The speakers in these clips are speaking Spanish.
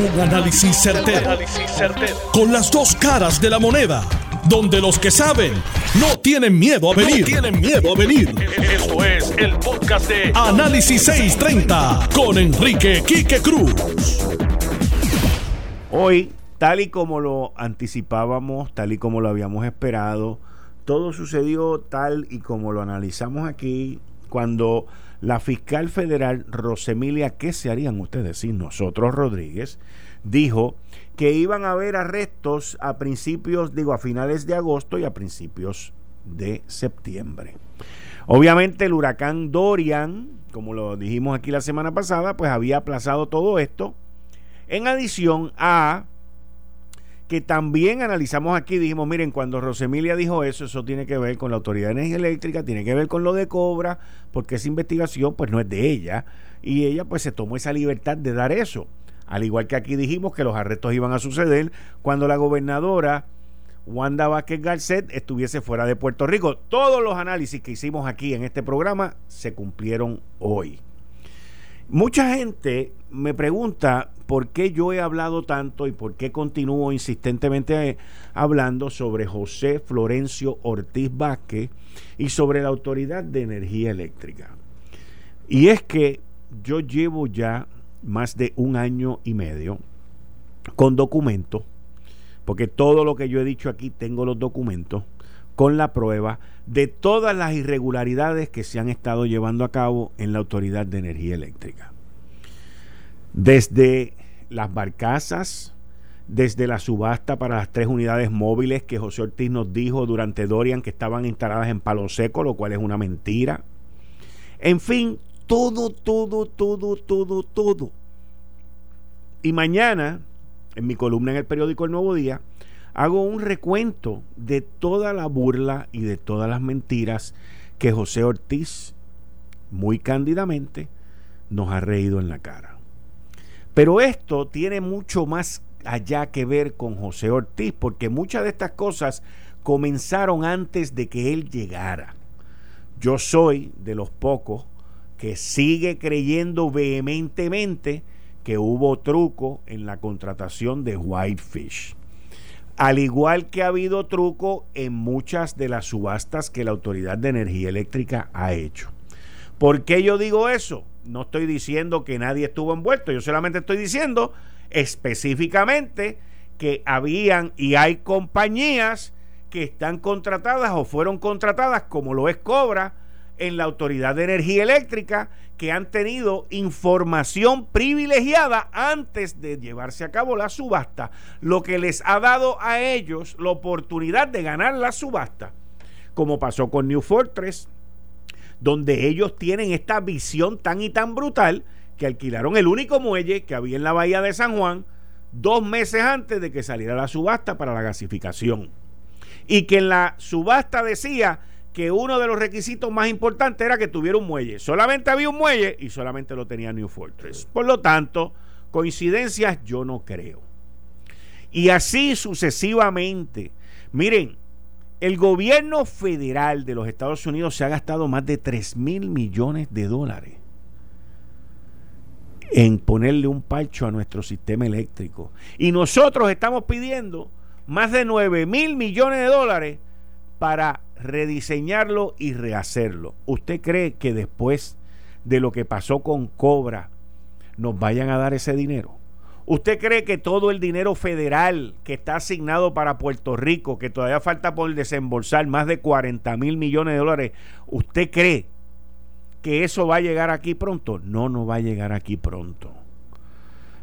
Un análisis certero, Con las dos caras de la moneda. Donde los que saben no tienen miedo a venir. tienen miedo a venir. Esto es el podcast de Análisis 630 con Enrique Quique Cruz. Hoy, tal y como lo anticipábamos, tal y como lo habíamos esperado, todo sucedió tal y como lo analizamos aquí cuando la fiscal federal Rosemilia, ¿qué se harían ustedes y nosotros Rodríguez? Dijo que iban a haber arrestos a principios, digo, a finales de agosto y a principios de septiembre. Obviamente el huracán Dorian, como lo dijimos aquí la semana pasada, pues había aplazado todo esto. En adición a que también analizamos aquí, dijimos, miren, cuando Rosemilia dijo eso, eso tiene que ver con la Autoridad de Energía Eléctrica, tiene que ver con lo de Cobra, porque esa investigación pues no es de ella, y ella pues se tomó esa libertad de dar eso. Al igual que aquí dijimos que los arrestos iban a suceder cuando la gobernadora Wanda Vázquez Garcet estuviese fuera de Puerto Rico. Todos los análisis que hicimos aquí en este programa se cumplieron hoy. Mucha gente me pregunta por qué yo he hablado tanto y por qué continúo insistentemente hablando sobre José Florencio Ortiz Vázquez y sobre la Autoridad de Energía Eléctrica. Y es que yo llevo ya más de un año y medio con documentos, porque todo lo que yo he dicho aquí tengo los documentos con la prueba de todas las irregularidades que se han estado llevando a cabo en la Autoridad de Energía Eléctrica. Desde las barcazas, desde la subasta para las tres unidades móviles que José Ortiz nos dijo durante Dorian que estaban instaladas en Palo Seco, lo cual es una mentira. En fin, todo, todo, todo, todo, todo. Y mañana, en mi columna en el periódico El Nuevo Día, hago un recuento de toda la burla y de todas las mentiras que José Ortiz, muy cándidamente, nos ha reído en la cara. Pero esto tiene mucho más allá que ver con José Ortiz, porque muchas de estas cosas comenzaron antes de que él llegara. Yo soy de los pocos que sigue creyendo vehementemente que hubo truco en la contratación de Whitefish. Al igual que ha habido truco en muchas de las subastas que la Autoridad de Energía Eléctrica ha hecho. ¿Por qué yo digo eso? No estoy diciendo que nadie estuvo envuelto, yo solamente estoy diciendo específicamente que habían y hay compañías que están contratadas o fueron contratadas, como lo es Cobra, en la Autoridad de Energía Eléctrica, que han tenido información privilegiada antes de llevarse a cabo la subasta, lo que les ha dado a ellos la oportunidad de ganar la subasta, como pasó con New Fortress, donde ellos tienen esta visión tan y tan brutal que alquilaron el único muelle que había en la bahía de San Juan dos meses antes de que saliera la subasta para la gasificación. Y que en la subasta decía que uno de los requisitos más importantes era que tuviera un muelle. Solamente había un muelle y solamente lo tenía New Fortress. Por lo tanto, coincidencias yo no creo. Y así sucesivamente. Miren, el gobierno federal de los Estados Unidos se ha gastado más de 3 mil millones de dólares en ponerle un parcho a nuestro sistema eléctrico. Y nosotros estamos pidiendo más de 9 mil millones de dólares para rediseñarlo y rehacerlo. ¿Usted cree que después de lo que pasó con Cobra nos vayan a dar ese dinero? ¿Usted cree que todo el dinero federal que está asignado para Puerto Rico, que todavía falta por desembolsar más de 40 mil millones de dólares, ¿usted cree que eso va a llegar aquí pronto? No, no va a llegar aquí pronto.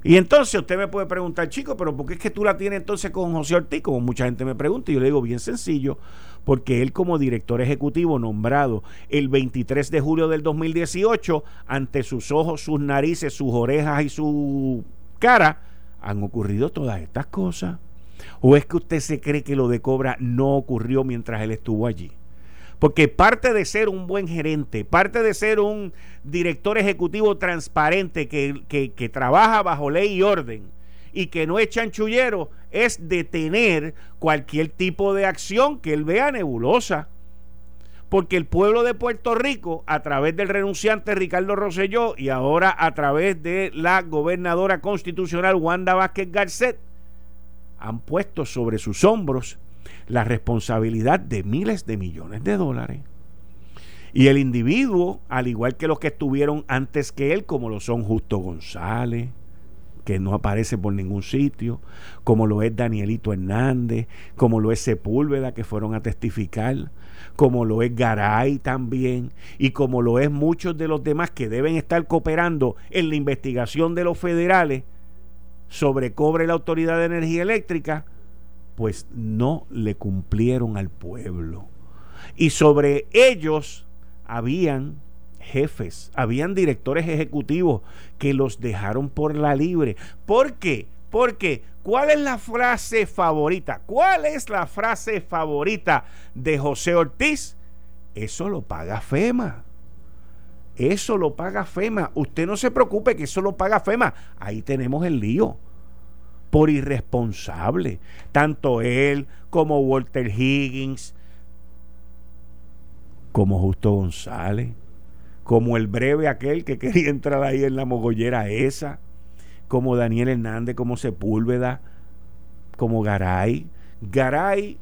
Y entonces usted me puede preguntar, chico, pero ¿por qué es que tú la tienes entonces con José Ortiz? Como mucha gente me pregunta, y yo le digo bien sencillo, porque él como director ejecutivo nombrado el 23 de julio del 2018, ante sus ojos, sus narices, sus orejas y su cara, han ocurrido todas estas cosas. ¿O es que usted se cree que lo de Cobra no ocurrió mientras él estuvo allí? Porque parte de ser un buen gerente, parte de ser un director ejecutivo transparente que, que, trabaja bajo ley y orden, y que no es chanchullero es detener cualquier tipo de acción que él vea nebulosa. Porque el pueblo de Puerto Rico, a través del renunciante Ricardo Rosselló y ahora a través de la gobernadora constitucional Wanda Vázquez Garcet, han puesto sobre sus hombros la responsabilidad de miles de millones de dólares. Y el individuo, al igual que los que estuvieron antes que él, como lo son Justo González, que no aparece por ningún sitio, como lo es Danielito Hernández, como lo es Sepúlveda, que fueron a testificar, como lo es Garay también, y como lo es muchos de los demás que deben estar cooperando en la investigación de los federales sobre cobre la Autoridad de Energía Eléctrica, pues no le cumplieron al pueblo. Y sobre ellos habían jefes, habían directores ejecutivos que los dejaron por la libre. ¿Por qué? Porque, ¿cuál es la frase favorita? ¿Cuál es la frase favorita de José Ortiz? Eso lo paga FEMA. Eso lo paga FEMA. Usted no se preocupe que eso lo paga FEMA. Ahí tenemos el lío. Por irresponsable. Tanto él como Walter Higgins, como Justo González como el breve aquel que quería entrar ahí en la mogollera esa, como Daniel Hernández, como Sepúlveda, como Garay. Garay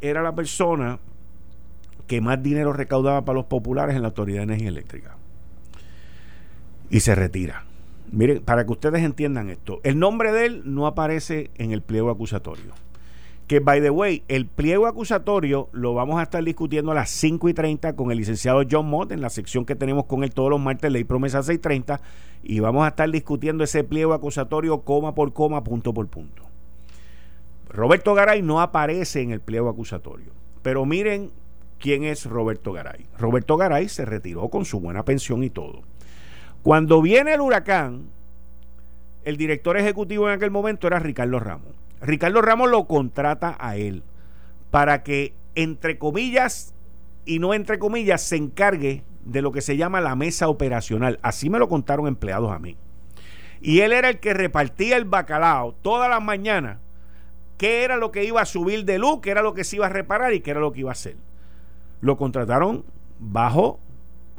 era la persona que más dinero recaudaba para los populares en la Autoridad de Energía Eléctrica. Y se retira. Miren, para que ustedes entiendan esto, el nombre de él no aparece en el pliego acusatorio que, by the way, el pliego acusatorio lo vamos a estar discutiendo a las 5 y 30 con el licenciado John Mott en la sección que tenemos con él todos los martes, Ley Promesa 630, y vamos a estar discutiendo ese pliego acusatorio coma por coma, punto por punto. Roberto Garay no aparece en el pliego acusatorio, pero miren quién es Roberto Garay. Roberto Garay se retiró con su buena pensión y todo. Cuando viene el huracán, el director ejecutivo en aquel momento era Ricardo Ramos Ricardo Ramos lo contrata a él para que, entre comillas y no entre comillas, se encargue de lo que se llama la mesa operacional. Así me lo contaron empleados a mí. Y él era el que repartía el bacalao todas las mañanas, qué era lo que iba a subir de luz, qué era lo que se iba a reparar y qué era lo que iba a hacer. Lo contrataron bajo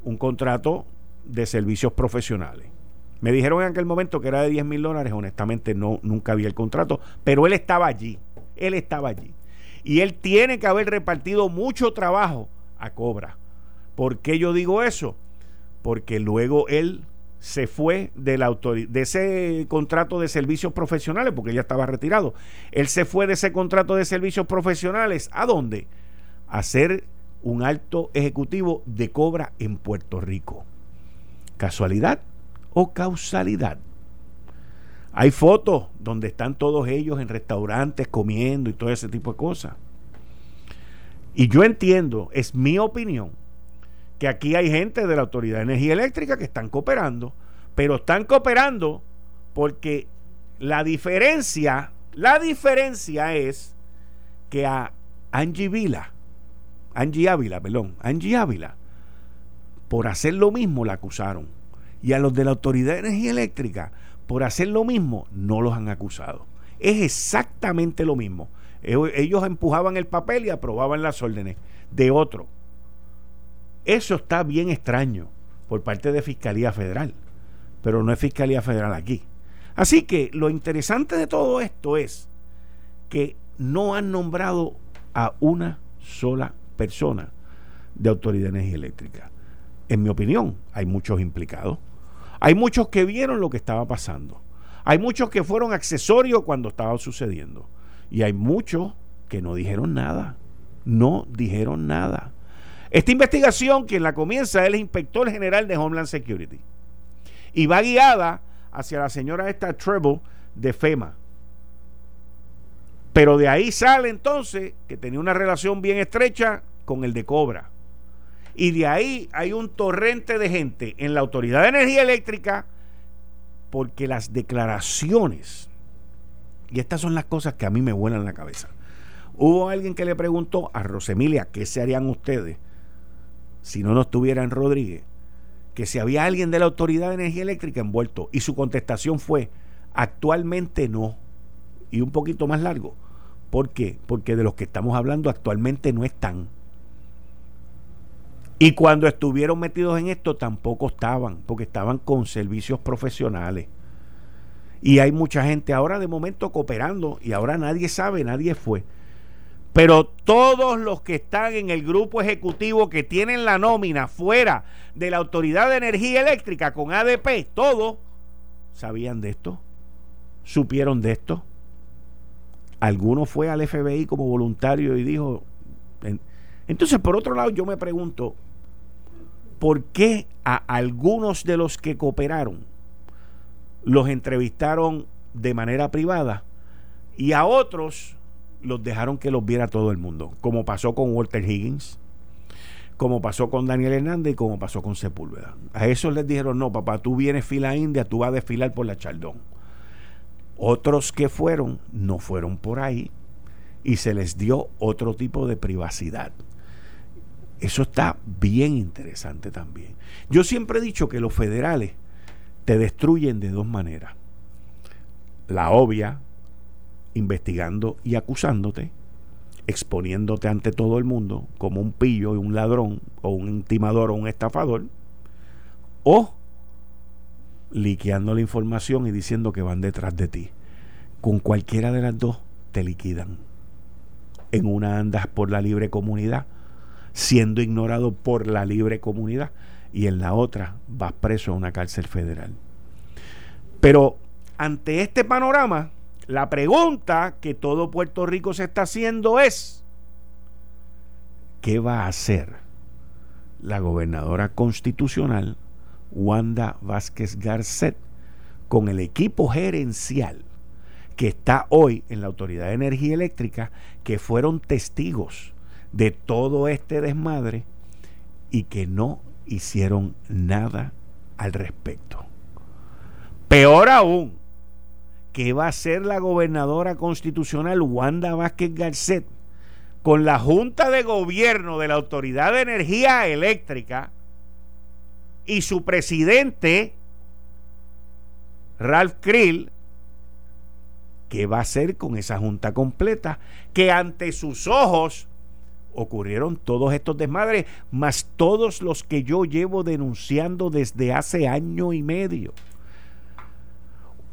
un contrato de servicios profesionales. Me dijeron en aquel momento que era de 10 mil dólares, honestamente no, nunca había el contrato, pero él estaba allí, él estaba allí. Y él tiene que haber repartido mucho trabajo a Cobra. ¿Por qué yo digo eso? Porque luego él se fue de, de ese contrato de servicios profesionales, porque ya estaba retirado. Él se fue de ese contrato de servicios profesionales. ¿A dónde? A ser un alto ejecutivo de Cobra en Puerto Rico. ¿Casualidad? O causalidad. Hay fotos donde están todos ellos en restaurantes comiendo y todo ese tipo de cosas. Y yo entiendo, es mi opinión, que aquí hay gente de la Autoridad de Energía Eléctrica que están cooperando, pero están cooperando porque la diferencia, la diferencia es que a Angie Vila, Angie Ávila, perdón, Angie Ávila, por hacer lo mismo la acusaron y a los de la Autoridad de Energía Eléctrica, por hacer lo mismo, no los han acusado. Es exactamente lo mismo. Ellos empujaban el papel y aprobaban las órdenes de otro. Eso está bien extraño por parte de Fiscalía Federal, pero no es Fiscalía Federal aquí. Así que lo interesante de todo esto es que no han nombrado a una sola persona de Autoridad de Energía Eléctrica. En mi opinión, hay muchos implicados. Hay muchos que vieron lo que estaba pasando. Hay muchos que fueron accesorios cuando estaba sucediendo. Y hay muchos que no dijeron nada. No dijeron nada. Esta investigación, quien la comienza, es el inspector general de Homeland Security. Y va guiada hacia la señora esta Treble de FEMA. Pero de ahí sale entonces que tenía una relación bien estrecha con el de Cobra. Y de ahí hay un torrente de gente en la Autoridad de Energía Eléctrica porque las declaraciones, y estas son las cosas que a mí me vuelan la cabeza. Hubo alguien que le preguntó a Rosemilia qué se harían ustedes si no nos en Rodríguez, que si había alguien de la Autoridad de Energía Eléctrica envuelto. Y su contestación fue, actualmente no. Y un poquito más largo. ¿Por qué? Porque de los que estamos hablando actualmente no están. Y cuando estuvieron metidos en esto tampoco estaban, porque estaban con servicios profesionales. Y hay mucha gente ahora de momento cooperando y ahora nadie sabe, nadie fue. Pero todos los que están en el grupo ejecutivo que tienen la nómina fuera de la Autoridad de Energía Eléctrica con ADP, todos sabían de esto, supieron de esto. Alguno fue al FBI como voluntario y dijo... Entonces, por otro lado, yo me pregunto, ¿por qué a algunos de los que cooperaron los entrevistaron de manera privada y a otros los dejaron que los viera todo el mundo, como pasó con Walter Higgins, como pasó con Daniel Hernández y como pasó con Sepúlveda. A esos les dijeron, no, papá, tú vienes fila india, tú vas a desfilar por la Chaldón. Otros que fueron, no fueron por ahí y se les dio otro tipo de privacidad. Eso está bien interesante también. Yo siempre he dicho que los federales te destruyen de dos maneras. La obvia, investigando y acusándote, exponiéndote ante todo el mundo como un pillo y un ladrón o un intimador o un estafador, o liqueando la información y diciendo que van detrás de ti. Con cualquiera de las dos te liquidan. En una andas por la libre comunidad, siendo ignorado por la libre comunidad, y en la otra vas preso a una cárcel federal. Pero ante este panorama, la pregunta que todo Puerto Rico se está haciendo es, ¿qué va a hacer la gobernadora constitucional Wanda Vázquez Garcet con el equipo gerencial que está hoy en la Autoridad de Energía Eléctrica, que fueron testigos de todo este desmadre y que no hicieron nada al respecto? Peor aún, ¿qué va a hacer la gobernadora constitucional Wanda Vázquez Garcet con la Junta de Gobierno de la Autoridad de Energía Eléctrica y su presidente, Ralph Krill? ¿Qué va a hacer con esa junta completa que ante sus ojos ocurrieron todos estos desmadres, más todos los que yo llevo denunciando desde hace año y medio?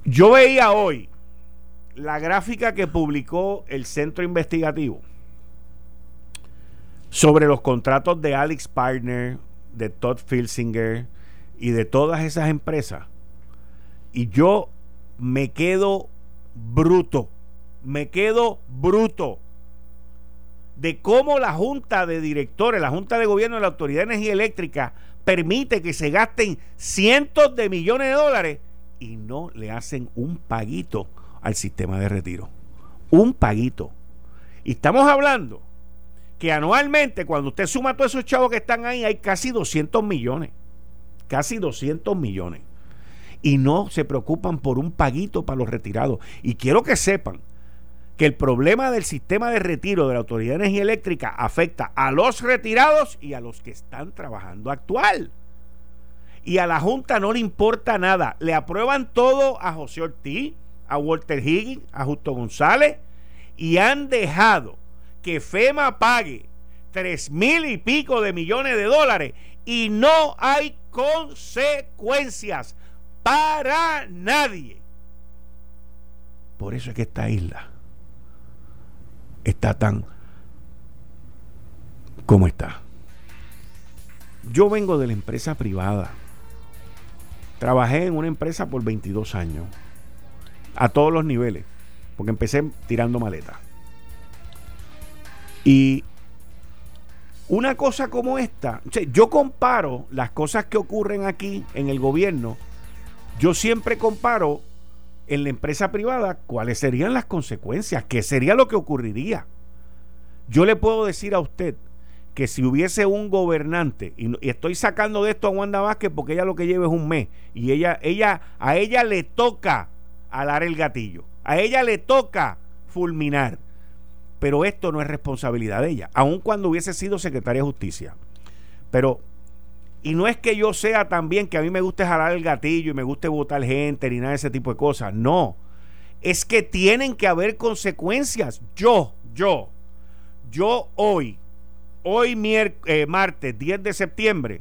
Yo veía hoy la gráfica que publicó el centro investigativo sobre los contratos de Alex Partner, de Todd Filsinger y de todas esas empresas. Y yo me quedo bruto, me quedo bruto de cómo la Junta de Directores, la Junta de Gobierno de la Autoridad de Energía Eléctrica permite que se gasten cientos de millones de dólares y no le hacen un paguito al sistema de retiro. Un paguito. Y estamos hablando que anualmente, cuando usted suma todos esos chavos que están ahí, hay casi 200 millones. Casi 200 millones. Y no se preocupan por un paguito para los retirados. Y quiero que sepan que el problema del sistema de retiro de la Autoridad de Energía Eléctrica afecta a los retirados y a los que están trabajando actual y a la Junta no le importa nada. Le aprueban todo a José Ortiz, a Walter Higgins, a Justo González y han dejado que FEMA pague tres mil y pico de millones de dólares y no hay consecuencias para nadie. Por eso es que esta isla está tan como está. Yo vengo de la empresa privada Trabajé en una empresa por 22 años, a todos los niveles, porque empecé tirando maletas. Y una cosa como esta, yo comparo las cosas que ocurren aquí en el gobierno, yo siempre comparo en la empresa privada cuáles serían las consecuencias, qué sería lo que ocurriría. Yo le puedo decir a usted, que si hubiese un gobernante, y, estoy sacando de esto a Wanda Vázquez porque ella lo que lleva es un mes, y ella, ella, a ella le toca alar el gatillo, a ella le toca fulminar. Pero esto no es responsabilidad de ella, aun cuando hubiese sido secretaria de justicia. Pero, y no es que yo sea también que a mí me guste jalar el gatillo y me guste votar gente ni nada de ese tipo de cosas. No. Es que tienen que haber consecuencias. Yo, yo, yo hoy hoy eh, martes 10 de septiembre,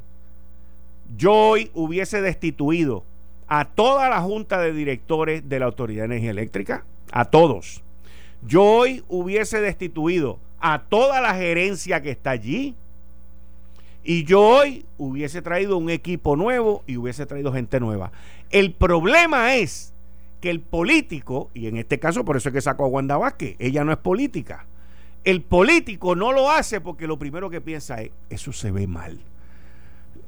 yo hoy hubiese destituido a toda la junta de directores de la Autoridad de Energía Eléctrica, a todos. Yo hoy hubiese destituido a toda la gerencia que está allí. Y yo hoy hubiese traído un equipo nuevo y hubiese traído gente nueva. El problema es que el político, y en este caso por eso es que sacó a Wanda Vázquez, ella no es política. El político no lo hace porque lo primero que piensa es, eso se ve mal.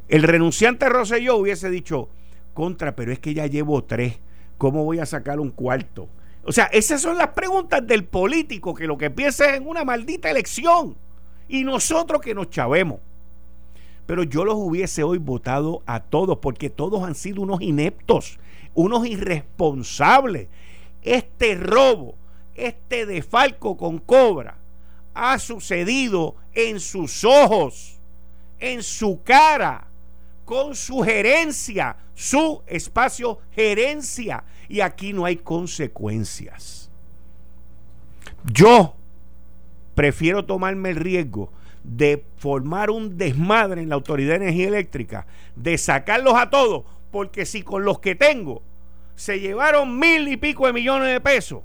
El renunciante Rosselló hubiese dicho, contra, pero es que ya llevo tres, ¿cómo voy a sacar un cuarto? O sea, esas son las preguntas del político que lo que piensa es en una maldita elección. Y nosotros que nos chavemos. Pero yo los hubiese hoy votado a todos porque todos han sido unos ineptos, unos irresponsables. Este robo, este defalco con cobra ha sucedido en sus ojos, en su cara, con su gerencia, su espacio gerencia. Y aquí no hay consecuencias. Yo prefiero tomarme el riesgo de formar un desmadre en la Autoridad de Energía Eléctrica, de sacarlos a todos, porque si con los que tengo se llevaron mil y pico de millones de pesos,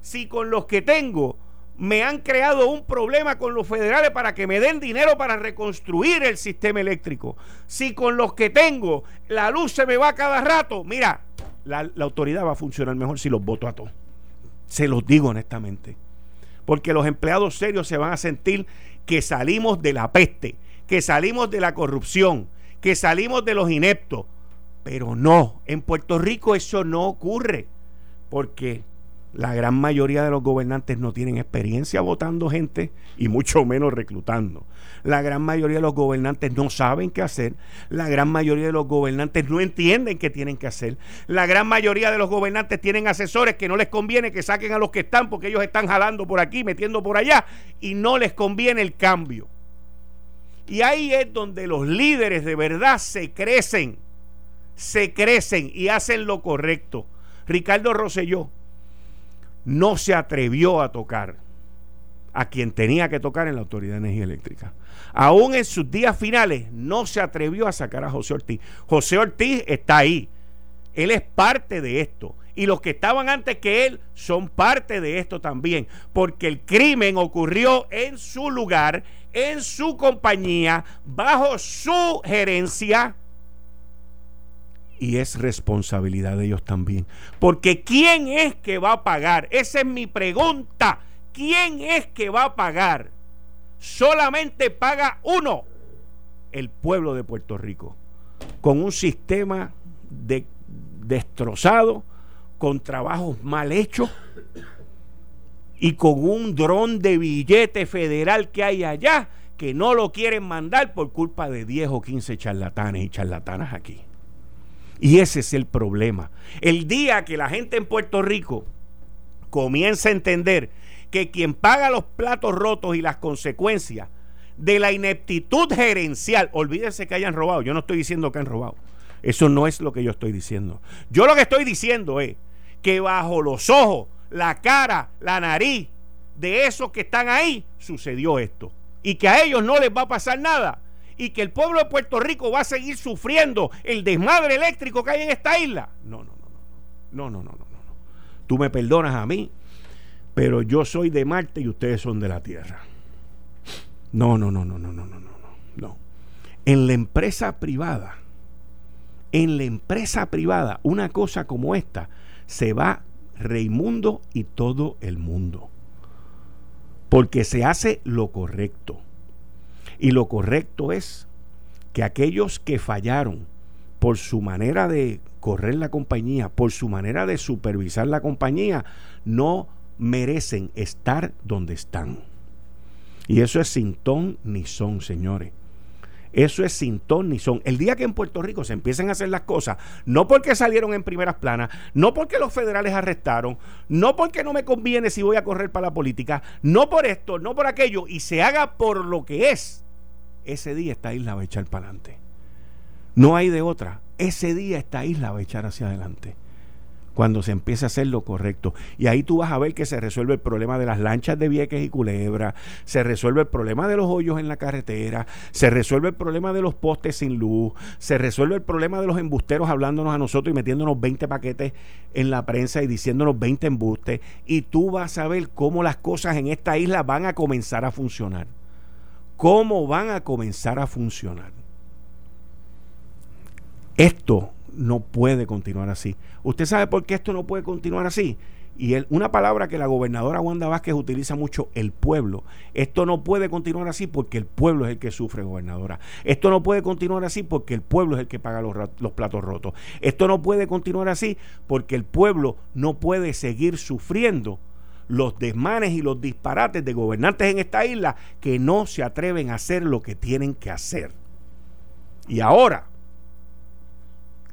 si con los que tengo me han creado un problema con los federales para que me den dinero para reconstruir el sistema eléctrico. Si con los que tengo la luz se me va cada rato, mira, la, autoridad va a funcionar mejor si los voto a todos. Se los digo honestamente. Porque los empleados serios se van a sentir que salimos de la peste, que salimos de la corrupción, que salimos de los ineptos. Pero no, en Puerto Rico eso no ocurre. Porque la gran mayoría de los gobernantes no tienen experiencia votando gente y mucho menos reclutando. La gran mayoría de los gobernantes no saben qué hacer. La gran mayoría de los gobernantes no entienden qué tienen que hacer. La gran mayoría de los gobernantes tienen asesores que no les conviene que saquen a los que están porque ellos están jalando por aquí, metiendo por allá y no les conviene el cambio. Y ahí es donde los líderes de verdad se crecen, se crecen y hacen lo correcto. Ricardo Rosselló no se atrevió a tocar a quien tenía que tocar en la Autoridad de Energía Eléctrica. Aún en sus días finales no se atrevió a sacar a José Ortiz. José Ortiz está ahí. Él es parte de esto. Y los que estaban antes que él son parte de esto también. Porque el crimen ocurrió en su lugar, en su compañía, bajo su gerencia y es responsabilidad de ellos también. Porque ¿quién es que va a pagar? Esa es mi pregunta. ¿Quién es que va a pagar? Solamente paga uno, el pueblo de Puerto Rico, con un sistema de, destrozado, con trabajos mal hechos y con un dron de billete federal que hay allá que no lo quieren mandar por culpa de 10 o 15 charlatanes y charlatanas aquí. Y ese es el problema. El día que la gente en Puerto Rico comienza a entender que quien paga los platos rotos y las consecuencias de la ineptitud gerencial, olvídense que hayan robado, yo no estoy diciendo que han robado, eso no es lo que yo estoy diciendo. Yo lo que estoy diciendo es que bajo los ojos, la cara, la nariz de esos que están ahí, sucedió esto. Y que a ellos no les va a pasar nada y que el pueblo de Puerto Rico va a seguir sufriendo el desmadre eléctrico que hay en esta isla. No, no, no, no, no, no, no, no, no. Tú me perdonas a mí, pero yo soy de Marte y ustedes son de la Tierra. No, no, no, no, no, no, no, no, no. En la empresa privada, en la empresa privada, una cosa como esta se va Reimundo y todo el mundo. Porque se hace lo correcto. Y lo correcto es que aquellos que fallaron por su manera de correr la compañía, por su manera de supervisar la compañía, no merecen estar donde están. Y eso es sin ton ni son, señores. Eso es sin ton ni son. El día que en Puerto Rico se empiecen a hacer las cosas, no porque salieron en primeras planas, no porque los federales arrestaron, no porque no me conviene si voy a correr para la política, no por esto, no por aquello, y se haga por lo que es, ese día esta isla va a echar para adelante. No hay de otra. Ese día esta isla va a echar hacia adelante. cuando se empiece a hacer lo correcto. Y ahí tú vas a ver que se resuelve el problema de las lanchas de Vieques y Culebra, se resuelve el problema de los hoyos en la carretera, se resuelve el problema de los postes sin luz, se resuelve el problema de los embusteros hablándonos a nosotros y metiéndonos 20 paquetes en la prensa y diciéndonos 20 embustes. Y tú vas a ver cómo las cosas en esta isla van a comenzar a funcionar. Cómo van a comenzar a funcionar. Esto no puede continuar así. ¿Usted sabe por qué esto no puede continuar así? Y una palabra que la gobernadora Wanda Vázquez utiliza mucho, el pueblo. Esto no puede continuar así porque el pueblo es el que sufre, gobernadora. Esto no puede continuar así porque el pueblo es el que paga los, los platos rotos. Esto no puede continuar así porque el pueblo no puede seguir sufriendo los desmanes y los disparates de gobernantes en esta isla que no se atreven a hacer lo que tienen que hacer. Y ahora,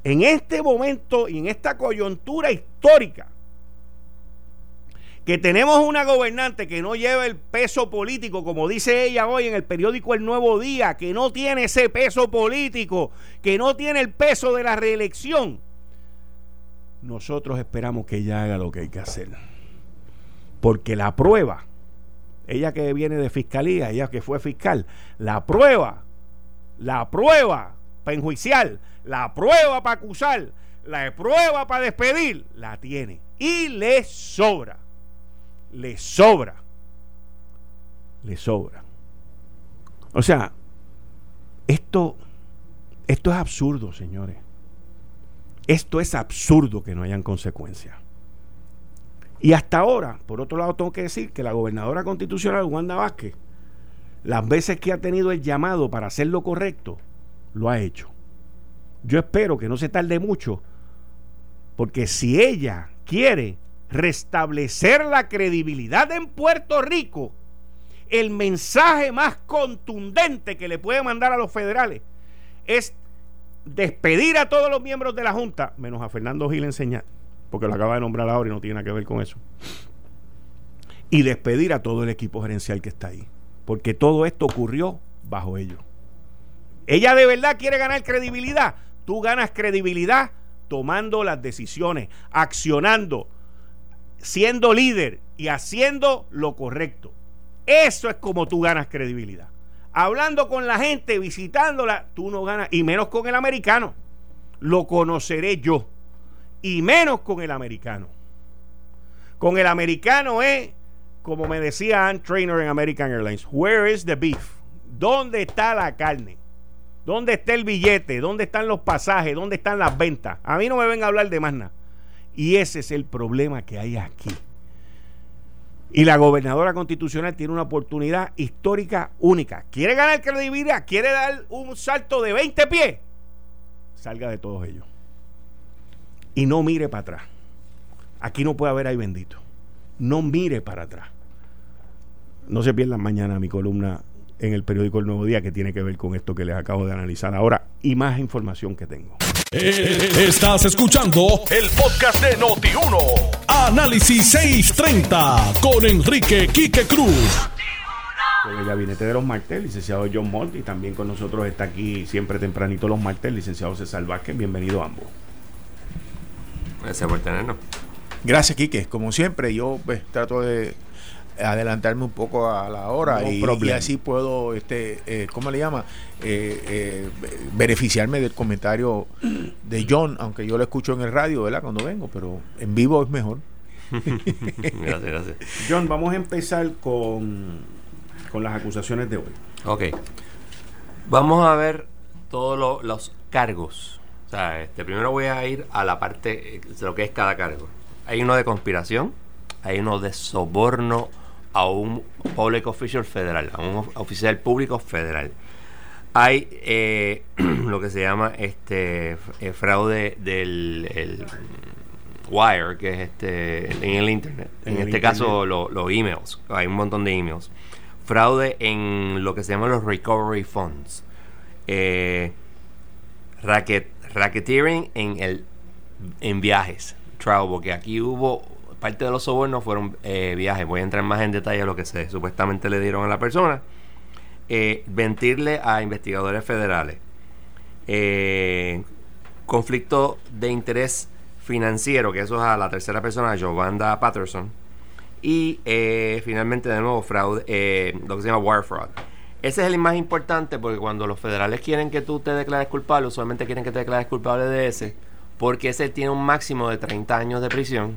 en este momento y en esta coyuntura histórica, que tenemos una gobernante que no lleva el peso político, como dice ella hoy en el periódico El Nuevo Día, que no tiene ese peso político, que no tiene el peso de la reelección, nosotros esperamos que ella haga lo que hay que hacer. Porque la prueba, ella que viene de fiscalía, ella que fue fiscal, la prueba, la prueba para enjuiciar, la prueba para acusar, la prueba para despedir, la tiene. Y le sobra. Le sobra. Le sobra. O sea, esto, esto es absurdo, señores. Esto es absurdo que no hayan consecuencias. Y hasta ahora, por otro lado, tengo que decir que la gobernadora constitucional, Wanda Vázquez, las veces que ha tenido el llamado para hacer lo correcto, lo ha hecho. Yo espero que no se tarde mucho, porque si ella quiere restablecer la credibilidad en Puerto Rico, el mensaje más contundente que le puede mandar a los federales es despedir a todos los miembros de la Junta, menos a Fernando Gil enseñar, porque lo acaba de nombrar ahora y no tiene nada que ver con eso, y despedir a todo el equipo gerencial que está ahí, porque todo esto ocurrió bajo ellos. Ella de verdad quiere ganar credibilidad. Tú ganas credibilidad tomando las decisiones, accionando, siendo líder y haciendo lo correcto. Eso es como tú ganas credibilidad. Hablando con la gente, visitándola, tú no ganas, y menos con el americano. Lo conoceré yo. Y menos con el americano. Con el americano es, como me decía Ann Trainer en American Airlines, where is the beef? ¿Dónde está la carne? ¿Dónde está el billete? ¿Dónde están los pasajes? ¿Dónde están las ventas? A mí no me ven a hablar de más nada. Y ese es el problema que hay aquí. Y la gobernadora constitucional tiene una oportunidad histórica única. ¿Quiere ganar credibilidad? ¿Quiere dar un salto de 20 pies? Salga de todos ellos. Y no mire para atrás. Aquí no puede haber ahí bendito. No mire para atrás. No se pierdan mañana mi columna en el periódico El Nuevo Día que tiene que ver con esto que les acabo de analizar ahora y más información que tengo. Eh, estás escuchando el podcast de Noti1. Análisis 630 con Enrique Quique Cruz. Con el gabinete de los martes, licenciado John Mont, y también con nosotros está aquí siempre tempranito los martes, licenciado César Vázquez. Bienvenido a ambos. Gracias por tenernos. Gracias, Quique. Como siempre, yo pues, trato de adelantarme un poco a la hora y, así puedo, este, eh, ¿cómo le llama? Eh, eh, beneficiarme del comentario de John, aunque yo lo escucho en el radio, ¿verdad? Cuando vengo, pero en vivo es mejor. gracias, gracias. John, vamos a empezar con, con las acusaciones de hoy. Ok. Vamos a ver todos los cargos. O sea, este, primero voy a ir a la parte de lo que es cada cargo. Hay uno de conspiración, hay uno de soborno a un public official federal, a un oficial público federal. Hay eh, lo que se llama este eh, fraude del wire, que es este en el internet. En, este caso, los emails. Hay un montón de emails. Fraude en lo que se llama los recovery funds. Eh, racketeering en el en viajes. Travel, porque aquí hubo parte de los sobornos fueron eh, viajes. Voy a entrar más en detalle a lo que se supuestamente le dieron a la persona. Eh, mentirle a investigadores federales. Eh, conflicto de interés financiero, que eso es a la tercera persona, Giovanna Patterson, y eh, finalmente de nuevo fraude, lo que se llama wire fraud. Ese es el más importante porque cuando los federales quieren que tú te declares culpable, usualmente quieren que te declares culpable de ese, porque ese tiene un máximo de 30 años de prisión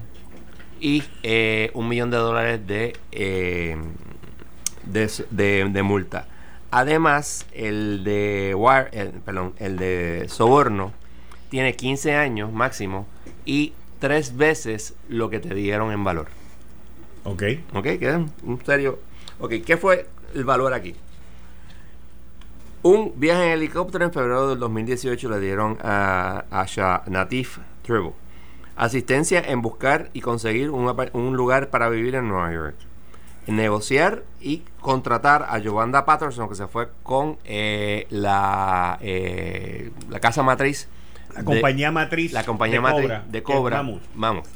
y eh, un millón de dólares de, de, de, multa. Además, el de wire, perdón, el de soborno tiene 15 años máximo y tres veces lo que te dieron en valor. Ok. Ok, queda un serio. Ok, ¿qué fue el valor aquí? Un viaje en helicóptero en febrero del 2018 le dieron a Asha Natif Tribble. Asistencia en buscar y conseguir un, lugar para vivir en Nueva York. Negociar y contratar a Giovanna Patterson, que se fue con eh, la, eh, la casa matriz. La compañía matriz. La compañía matriz de Cobra. Vamos.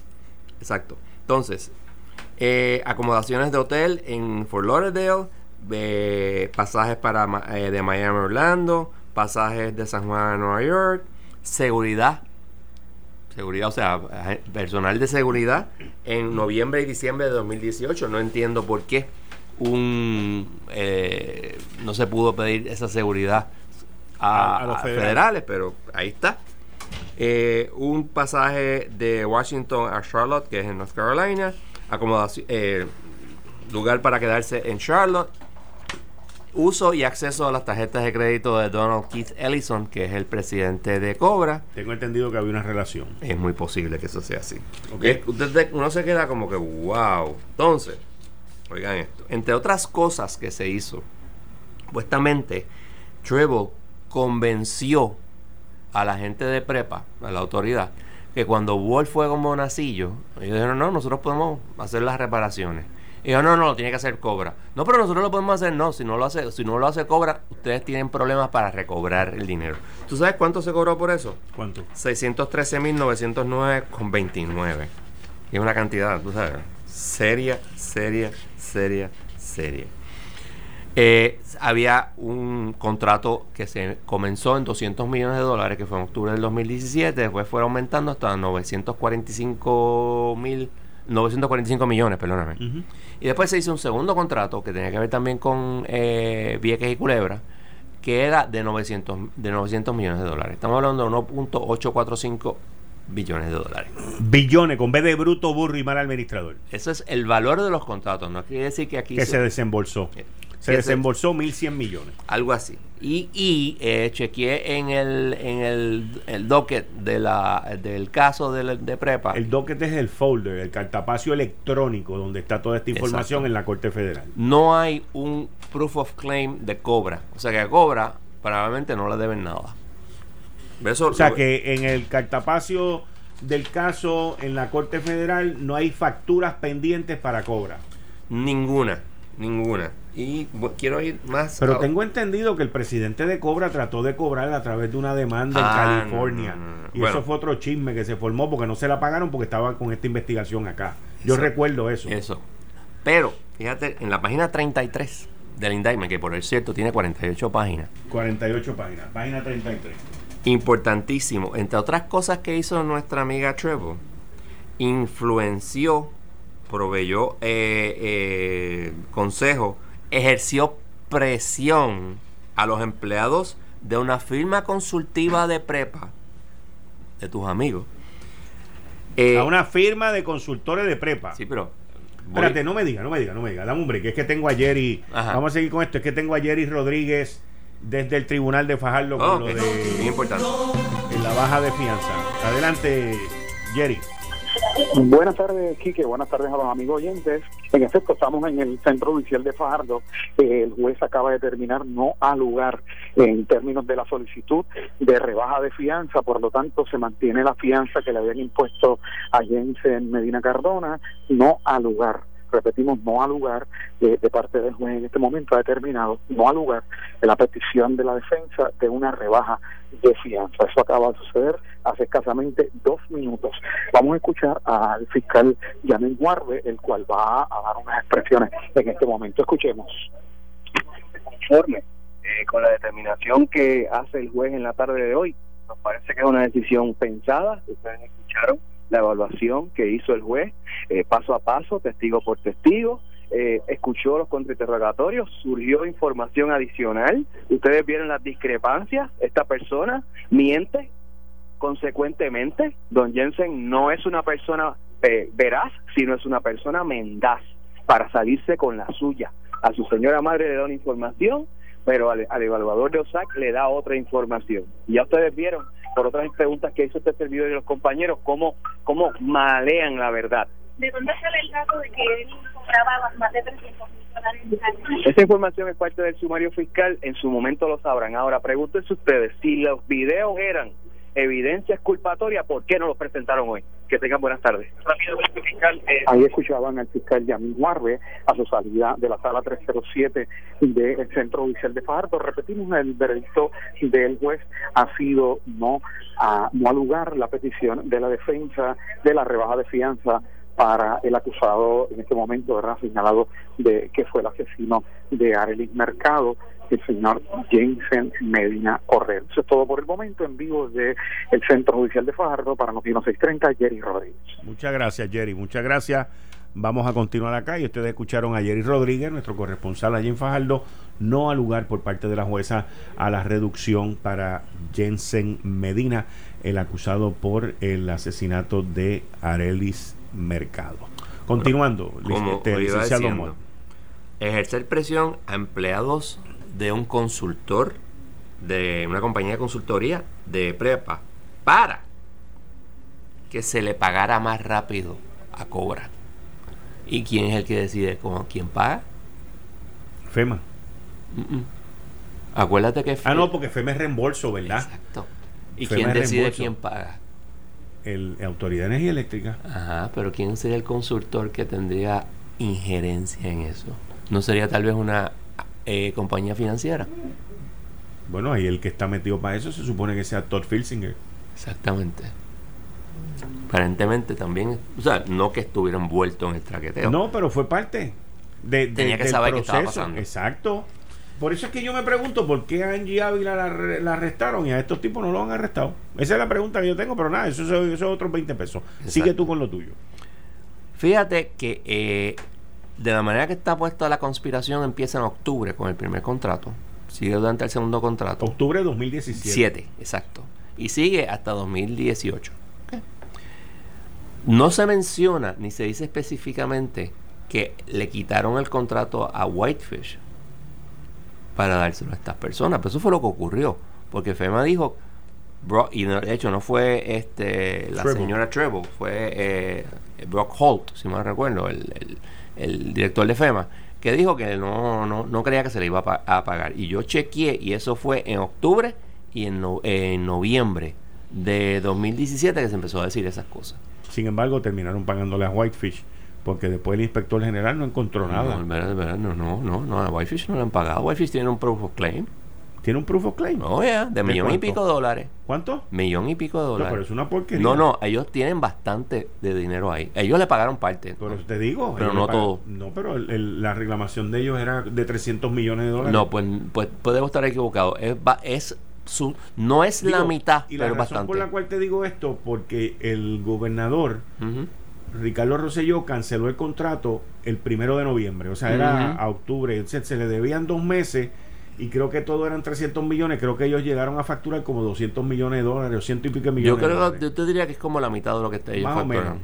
Exacto. Entonces, eh, acomodaciones de hotel en Fort Lauderdale pasajes para eh, de Miami a Orlando, pasajes de San Juan a Nueva York, seguridad, seguridad, o sea, personal de seguridad en noviembre y diciembre de 2018. No entiendo por qué un eh, no se pudo pedir esa seguridad a, los federales. pero ahí está. Eh, un pasaje de Washington a Charlotte, que es en North Carolina, acomodación, lugar para quedarse en Charlotte, uso y acceso a las tarjetas de crédito de Donald Keith Ellison, que es el presidente de Cobra. Tengo entendido que había una relación. Es muy posible que eso sea así. Okay. Uno se queda como que, wow. Entonces, oigan esto. Entre otras cosas que se hizo, supuestamente, Trevor convenció a la gente de prepa, a la autoridad, que cuando Wolf fue como nacillo, ellos dijeron, no, nosotros podemos hacer las reparaciones. Y yo, no, no, lo tiene que hacer Cobra. No, pero nosotros lo podemos hacer, no. Si no lo hace, si no lo hace Cobra, ustedes tienen problemas para recobrar el dinero. ¿Tú sabes cuánto se cobró por eso? ¿Cuánto? 613.909. Y es una cantidad, tú sabes, seria, seria, seria, seria. Eh, había un contrato que se comenzó en 200 millones de dólares, que fue en octubre del 2017, después fue aumentando hasta 945 mil 945 millones, perdóname. Y después se hizo un segundo contrato que tenía que ver también con eh, Vieques y Culebra, que era de 900, de 900 millones de dólares. Estamos hablando de 1.845 billones de dólares. Billones, con B de bruto, burro y mal administrador. Eso es el valor de los contratos. No quiere decir que aquí... Que se, desembolsó. Se desembolsó 1.100 millones. Algo así. Y, y eh, chequeé en el, en el, el docket de la, del caso de, de, prepa. El docket es el folder, el cartapacio electrónico donde está toda esta información en la Corte Federal. No hay un proof of claim de Cobra. O sea que a Cobra probablemente no le deben nada. o sea que en el cartapacio del caso en la Corte Federal no hay facturas pendientes para Cobra. Ninguna, ninguna. Y quiero ir más. Pero tengo entendido que el presidente de Cobra trató de cobrar a través de una demanda en ah, California. y eso fue otro chisme que se formó porque no se la pagaron porque estaban con esta investigación acá. Yo recuerdo eso. Eso. Pero, fíjate, en la página 33 del indictment, que por el cierto tiene 48 páginas. 48 páginas, página 33. Importantísimo. Entre otras cosas que hizo nuestra amiga Trevor, influenció, proveyó eh, eh, consejo ejerció presión a los empleados de una firma consultiva de prepa, de tus amigos. Eh, a una firma de consultores de prepa. Sí, pero. Espérate, no me diga, no me diga, no me diga. Dame un break. Es que tengo a Jerry. Vamos a seguir con esto. Es que tengo a Jerry Rodríguez desde el tribunal de Fajardo con lo de. importante. En la baja de fianza. Adelante, Jerry. Buenas tardes, Quique. Buenas tardes a los amigos oyentes. En efecto, estamos en el centro judicial de Fajardo. el juez acaba de terminar no a lugar en términos de la solicitud de rebaja de fianza. Por lo tanto, se mantiene la fianza que le habían impuesto a Jensen Medina Cardona, no a lugar repetimos, no al lugar de, parte del juez en este momento ha determinado no al lugar de la petición de la defensa de una rebaja de fianza. Eso acaba de suceder hace escasamente dos minutos. Vamos a escuchar al fiscal Yamen Guarde, el cual va a dar unas expresiones en este momento. Escuchemos. Conforme eh, con la determinación que hace el juez en la tarde de hoy, nos parece que es una decisión pensada, ustedes escucharon la evaluación que hizo el juez eh, paso a paso, testigo por testigo, eh, escuchó los contrainterrogatorios, surgió información adicional, ustedes vieron las discrepancias, esta persona miente, consecuentemente, don Jensen no es una persona eh, veraz, sino es una persona mendaz para salirse con la suya. A su señora madre le da una información, pero al, evaluador de OSAC le da otra información. Ya ustedes vieron, por otras preguntas que hizo este servidor y los compañeros, cómo, cómo malean la verdad. ¿De dónde sale el dato de que él cobraba más de 300 mil dólares Esa información es parte del sumario fiscal, en su momento lo sabrán. Ahora, pregúntense ustedes, si los videos eran evidencia exculpatoria, ¿por qué no los presentaron hoy? Que tengan buenas tardes. Eh, Ahí escuchaban al fiscal Yamil Guarbe a su salida de la sala 307 del Centro Judicial de Fajardo. Repetimos, el veredicto del juez ha sido no a no lugar la petición de la defensa de la rebaja de fianza para el acusado en este momento, ¿verdad? Señalado de que fue el asesino de Arelis Mercado el señor Jensen Medina Correa. Eso es todo por el momento en vivo del el Centro Judicial de Fajardo para Notino 630, Jerry Rodríguez. Muchas gracias, Jerry. Muchas gracias. Vamos a continuar acá y ustedes escucharon a Jerry Rodríguez, nuestro corresponsal allí en Fajardo, no al lugar por parte de la jueza a la reducción para Jensen Medina, el acusado por el asesinato de Arelis Mercado. Continuando, como licenciado Ejercer presión a empleados de un consultor, de una compañía de consultoría de prepa, para que se le pagara más rápido a Cobra. ¿Y quién es el que decide con quién paga? FEMA. Acuérdate que FEMA. Ah, no, porque FEMA es reembolso, ¿verdad? Exacto. ¿Y quién decide quién paga? El, Autoridad de Energía Eléctrica. Ajá, pero ¿quién sería el consultor que tendría injerencia en eso? ¿No sería tal vez una eh, compañía financiera. Bueno, ahí el que está metido para eso se supone que sea Todd Filsinger. Exactamente. Aparentemente también, o sea, no que estuviera envuelto en el traqueteo. No, pero fue parte de, Tenía que saber qué estaba pasando. Exacto. Por eso es que yo me pregunto por qué a Angie Ávila la, arrestaron y a estos tipos no lo han arrestado. Esa es la pregunta que yo tengo, pero nada, eso, es otros 20 pesos. Sigue tú con lo tuyo. Fíjate que eh, de la manera que está puesta la conspiración empieza en octubre con el primer contrato. Sigue durante el segundo contrato. Octubre de 2017. exacto. Y sigue hasta 2018. No se menciona ni se dice específicamente que le quitaron el contrato a Whitefish para dárselo a estas personas. Pero eso fue lo que ocurrió. Porque FEMA dijo, y de hecho no fue este la señora Treble, fue eh, Brock Holt, si mal recuerdo, el el director de FEMA, que dijo que no, no, no creía que se le iba a, pagar. Y yo chequeé y eso fue en octubre y en, en noviembre de 2017 que se empezó a decir esas cosas. Sin embargo, terminaron pagándole a Whitefish porque después el inspector general no encontró nada. No, no, no, no, a Whitefish no le han pagado. Whitefish tiene un proof of claim. ¿Tiene un proof of claim? Oh, yeah, de, millón y pico de dólares. ¿Cuánto? Millón y pico de dólares. No, pero es una porquería. No, no, ellos tienen bastante de dinero ahí. Ellos le pagaron parte. Pero te digo. Pero no todo. No, pero la reclamación de ellos era de 300 millones de dólares. No, pues, pues podemos estar equivocados. Es, es su, no es la mitad, y pero la razón por la cual te digo esto, porque el gobernador... Ricardo Rosselló canceló el contrato el primero de noviembre, o sea, era a octubre, se le debían dos meses y creo que todo eran 300 millones, creo que ellos llegaron a facturar como 200 millones de dólares o ciento y pico millones. Yo creo que yo te diría que es como la mitad de lo que está ellos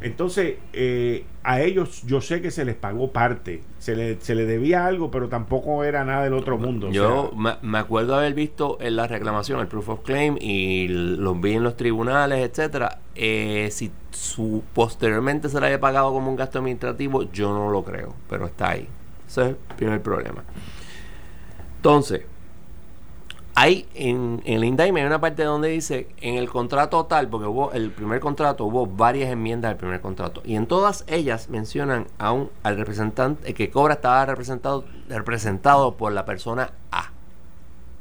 Entonces, eh, a ellos yo sé que se les pagó parte, se le, se le debía algo, pero tampoco era nada del otro mundo. Yo me, acuerdo haber visto en la reclamación el proof of claim y los vi en los tribunales, etcétera. Eh, si su, posteriormente se le haya pagado como un gasto administrativo, yo no lo creo, pero está ahí. Ese es el primer problema. Entonces, hay en, en el indictment hay una parte donde dice en el contrato tal, porque hubo el primer contrato, hubo varias enmiendas del primer contrato, y en todas ellas mencionan a un, al representante que cobra estaba representado, representado por la persona A.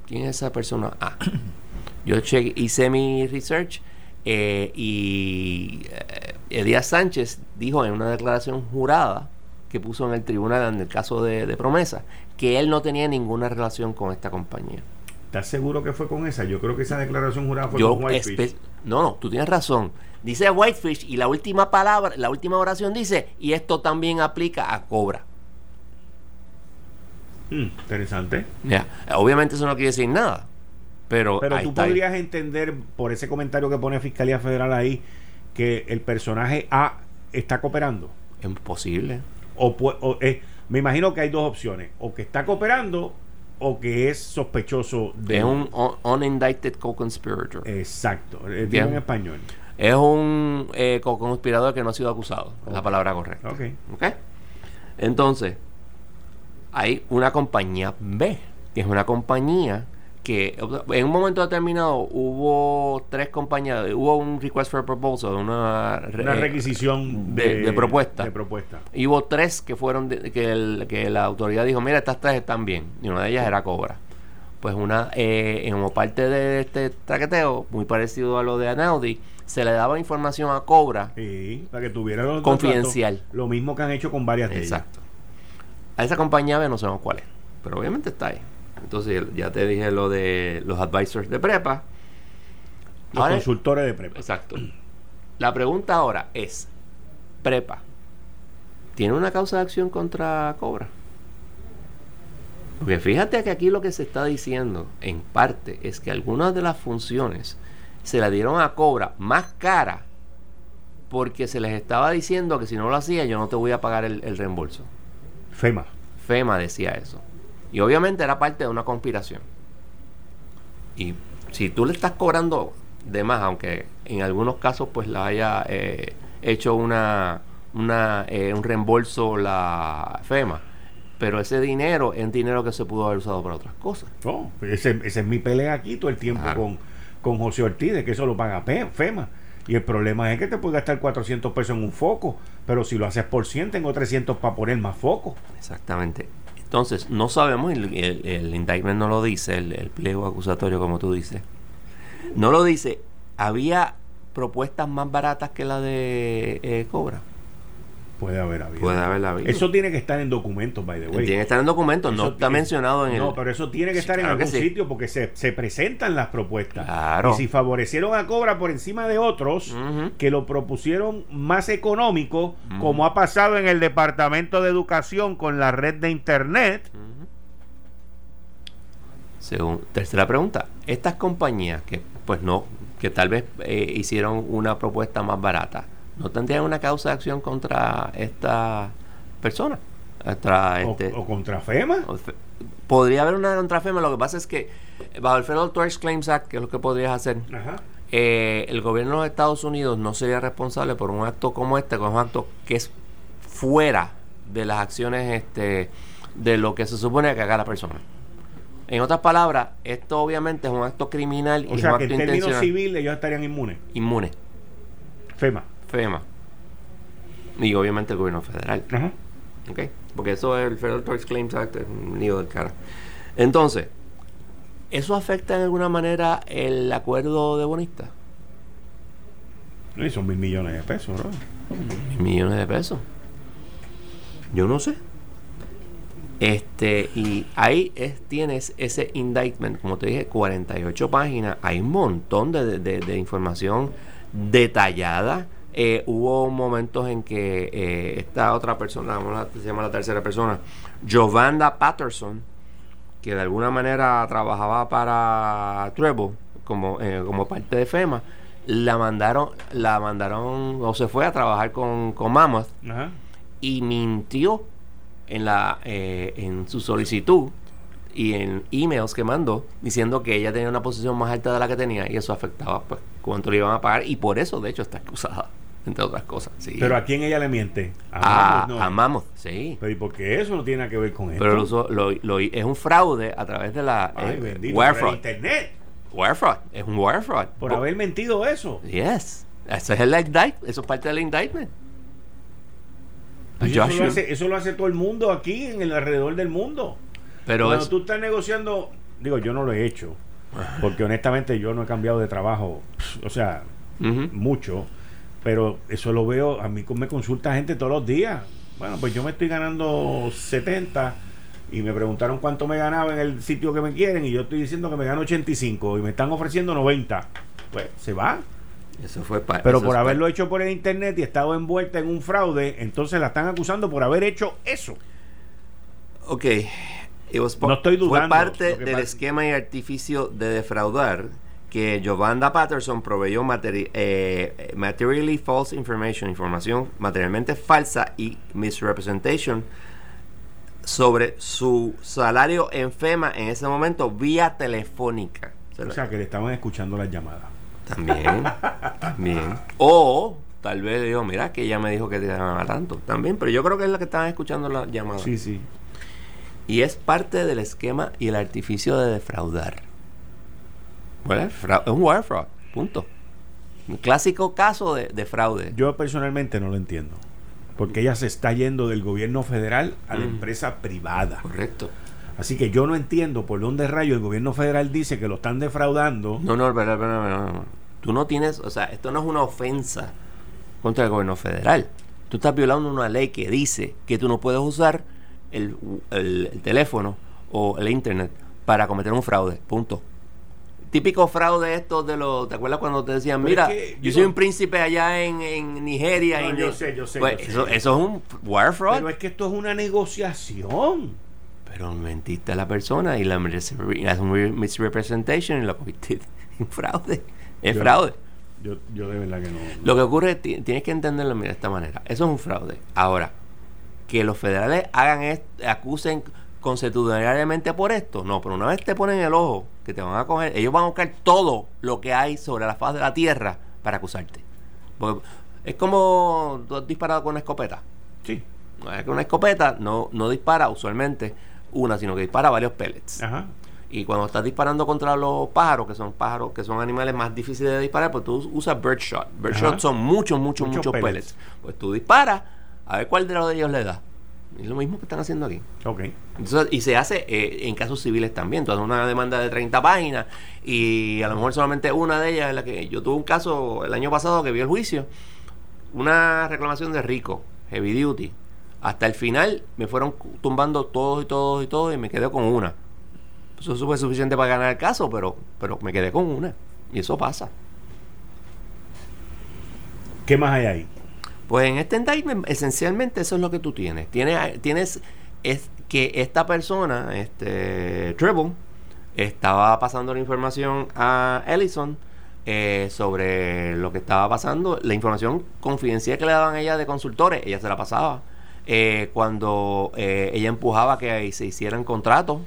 ¿Quién es esa persona A? Yo hice mi research eh, y eh, Elías Sánchez dijo en una declaración jurada que puso en el tribunal en el caso de, de promesa que él no tenía ninguna relación con esta compañía. ¿Estás seguro que fue con esa? Yo creo que esa declaración jurada fue con Whitefish. No, no, tú tienes razón. Dice Whitefish y la última palabra, la última oración dice, y esto también aplica a Cobra. Hmm, interesante. Ya, obviamente eso no quiere decir nada. Pero, pero tú podrías entender por ese comentario que pone Fiscalía Federal ahí que el personaje A está cooperando. Es posible. O, eh, me imagino que hay dos opciones: o que está cooperando o que es sospechoso de. Es un unindicted co-conspirator. Exacto. Eh, Digo en español. Es un eh, co-conspirador que no ha sido acusado. Es la palabra correcta. Ok. okay? Entonces, hay una compañía B, que es una compañía que en un momento determinado hubo tres compañías, hubo un request for proposal, una, una requisición de, propuesta. de, propuesta. Y hubo tres que fueron que, que la autoridad dijo, mira, estas tres están bien, y una de ellas era Cobra. Pues una, eh, como parte de este traqueteo, muy parecido a lo de Anaudi, se le daba información a Cobra para que tuviera confidencial. lo mismo que han hecho con varias de Exacto. A esa compañía no sabemos cuál es, pero obviamente está ahí. Entonces ya te dije lo de los advisors de prepa. Los consultores de prepa. Exacto. La pregunta ahora es, prepa, ¿tiene una causa de acción contra Cobra? Porque fíjate que aquí lo que se está diciendo, en parte, es que algunas de las funciones se la dieron a Cobra más cara porque se les estaba diciendo que si no lo hacía yo no te voy a pagar el, el reembolso. FEMA. FEMA decía eso. Y obviamente era parte de una conspiración. Y si tú le estás cobrando de más, aunque en algunos casos pues la haya eh, hecho una, una eh, un reembolso la FEMA, pero ese dinero es dinero que se pudo haber usado para otras cosas. No, ese, ese es mi pelea aquí todo el tiempo con, con José Ortiz, de que eso lo paga FEMA. Y el problema es que te puede gastar 400 pesos en un foco, pero si lo haces por 100, tengo 300 para poner más foco. Exactamente. Entonces, no sabemos, el, el, indictment no lo dice, el, pliego acusatorio, como tú dices. No lo dice. Había propuestas más baratas que la de eh, Cobra. Puede haber habido. Puede haber habido. Eso tiene que estar en documentos, by the way. Tiene que estar en documentos, no está mencionado en el. No, pero eso tiene que estar en algún sitio porque se, presentan las propuestas. Claro. Y si favorecieron a Cobra por encima de otros que lo propusieron más económico, como ha pasado en el Departamento de Educación con la red de Internet. Según, tercera pregunta, estas compañías que pues no, que tal vez eh, hicieron una propuesta más barata, no tendrían una causa de acción contra esta persona. Contra este, o, contra FEMA. podría haber una contra FEMA. Lo que pasa es que bajo el Federal Tort Claims Act, que es lo que podrías hacer, eh, el gobierno de los Estados Unidos no sería responsable por un acto como este, con un acto que es fuera de las acciones este, de lo que se supone que haga la persona. En otras palabras, esto obviamente es un acto criminal o sea, que en términos civiles ellos estarían inmunes. Inmunes. FEMA. FEMA. Y obviamente el gobierno federal. Porque eso es el Federal Tort Claims Act, es un nido del cara. Entonces, ¿eso afecta en alguna manera el acuerdo de Bonista? No, son mil millones de pesos, ¿no? Mil millones de pesos. Yo no sé. Este, y ahí es, tienes ese indictment, como te dije, 48 páginas. Hay un montón de, de información detallada eh, hubo momentos en que eh, esta otra persona, se llama la tercera persona, Giovanna Patterson, que de alguna manera trabajaba para Treble como, eh, como parte de FEMA, la mandaron, la mandaron o se fue a trabajar con, con Mammoth y mintió en la en su solicitud y en emails que mandó diciendo que ella tenía una posición más alta de la que tenía y eso afectaba pues cuánto le iban a pagar y por eso de hecho está acusada entre otras cosas. Sí. ¿Pero a quién ella le miente? A, Mammoth, sí. Pero ¿y por qué eso no tiene nada que ver con eso? Pero lo, lo, es un fraude a través de la Ay, eh, internet. Wire fraud, es un wire fraud. Por, haber mentido eso. Yes. Eso es el indictment, eso es parte del indictment. Eso lo, hace, eso lo, hace, todo el mundo aquí, en el alrededor del mundo. Pero Cuando tú estás negociando, digo, yo no lo he hecho, porque honestamente yo no he cambiado de trabajo, o sea, mucho pero eso lo veo, a mí me consulta gente todos los días. Bueno, pues yo me estoy ganando 70 y me preguntaron cuánto me ganaba en el sitio que me quieren y yo estoy diciendo que me gano 85 y me están ofreciendo 90. Pues se va. Eso fue Pero por haberlo hecho por el internet y estado envuelta en un fraude, entonces la están acusando por haber hecho eso. Ok. no estoy dudando. Fue parte del esquema y artificio de defraudar que Giovanna Patterson proveyó eh, materially false information, información materialmente falsa y misrepresentation sobre su salario en FEMA en ese momento vía telefónica. O sea, que le estaban escuchando las llamadas. También, también. O tal vez le digo, mira, que ella me dijo que te llamaba tanto. También, pero yo creo que es la que estaban escuchando las llamadas. Sí, sí. Y es parte del esquema y el artificio de defraudar. Bueno, es un wire fraud, punto. Un clásico caso de, fraude. Yo personalmente no lo entiendo. Porque ella se está yendo del gobierno federal a la mm. empresa privada. Correcto. Así que yo no entiendo por dónde rayo el gobierno federal dice que lo están defraudando. No, no, pero, pero, Tú no tienes, o sea, esto no es una ofensa contra el gobierno federal. Tú estás violando una ley que dice que tú no puedes usar el, el teléfono o el internet para cometer un fraude. Punto típico fraude estos de los. ¿Te acuerdas cuando te decían, mira, yo soy un príncipe allá en, Nigeria? y yo, sé, yo sé, pues, eso, es un wire fraud. Pero es que esto es una negociación. Pero mentiste a la persona y la misrepresentation y lo convertiste en fraude. Es fraude. Yo, yo de verdad que no. Lo que ocurre es tienes que entenderlo de esta manera. Eso es un fraude. Ahora, que los federales hagan esto, acusen constitucionalmente por esto. No, pero una vez te ponen el ojo, que te van a coger, ellos van a buscar todo lo que hay sobre la faz de la tierra para acusarte. es como tú has disparado con una escopeta. Sí. Con una escopeta no, no dispara usualmente una, sino que dispara varios pellets. Ajá. Y cuando estás disparando contra los pájaros, que son pájaros, que son animales más difíciles de disparar, pues tú usas birdshot. Birdshot son muchos, muchos, muchos, pellets. Pues tú disparas, a ver cuál de los de ellos le da. Es lo mismo que están haciendo aquí. Ok. y se hace eh, en casos civiles también. Tú haces una demanda de 30 páginas y a lo mejor solamente una de ellas es la que. Yo tuve un caso el año pasado que vi el juicio. Una reclamación de Rico, Heavy Duty. Hasta el final me fueron tumbando todos y todos y todos y me quedé con una. Eso fue suficiente para ganar el caso, pero, pero me quedé con una. Y eso pasa. ¿Qué más hay ahí? Pues en este indictment, esencialmente eso es lo que tú tienes. Tienes, tienes es que esta persona, este Tribble, estaba pasando la información a Ellison eh, sobre lo que estaba pasando, la información confidencial que le daban a ella de consultores, ella se la pasaba. Eh, cuando eh, ella empujaba que se hicieran contratos,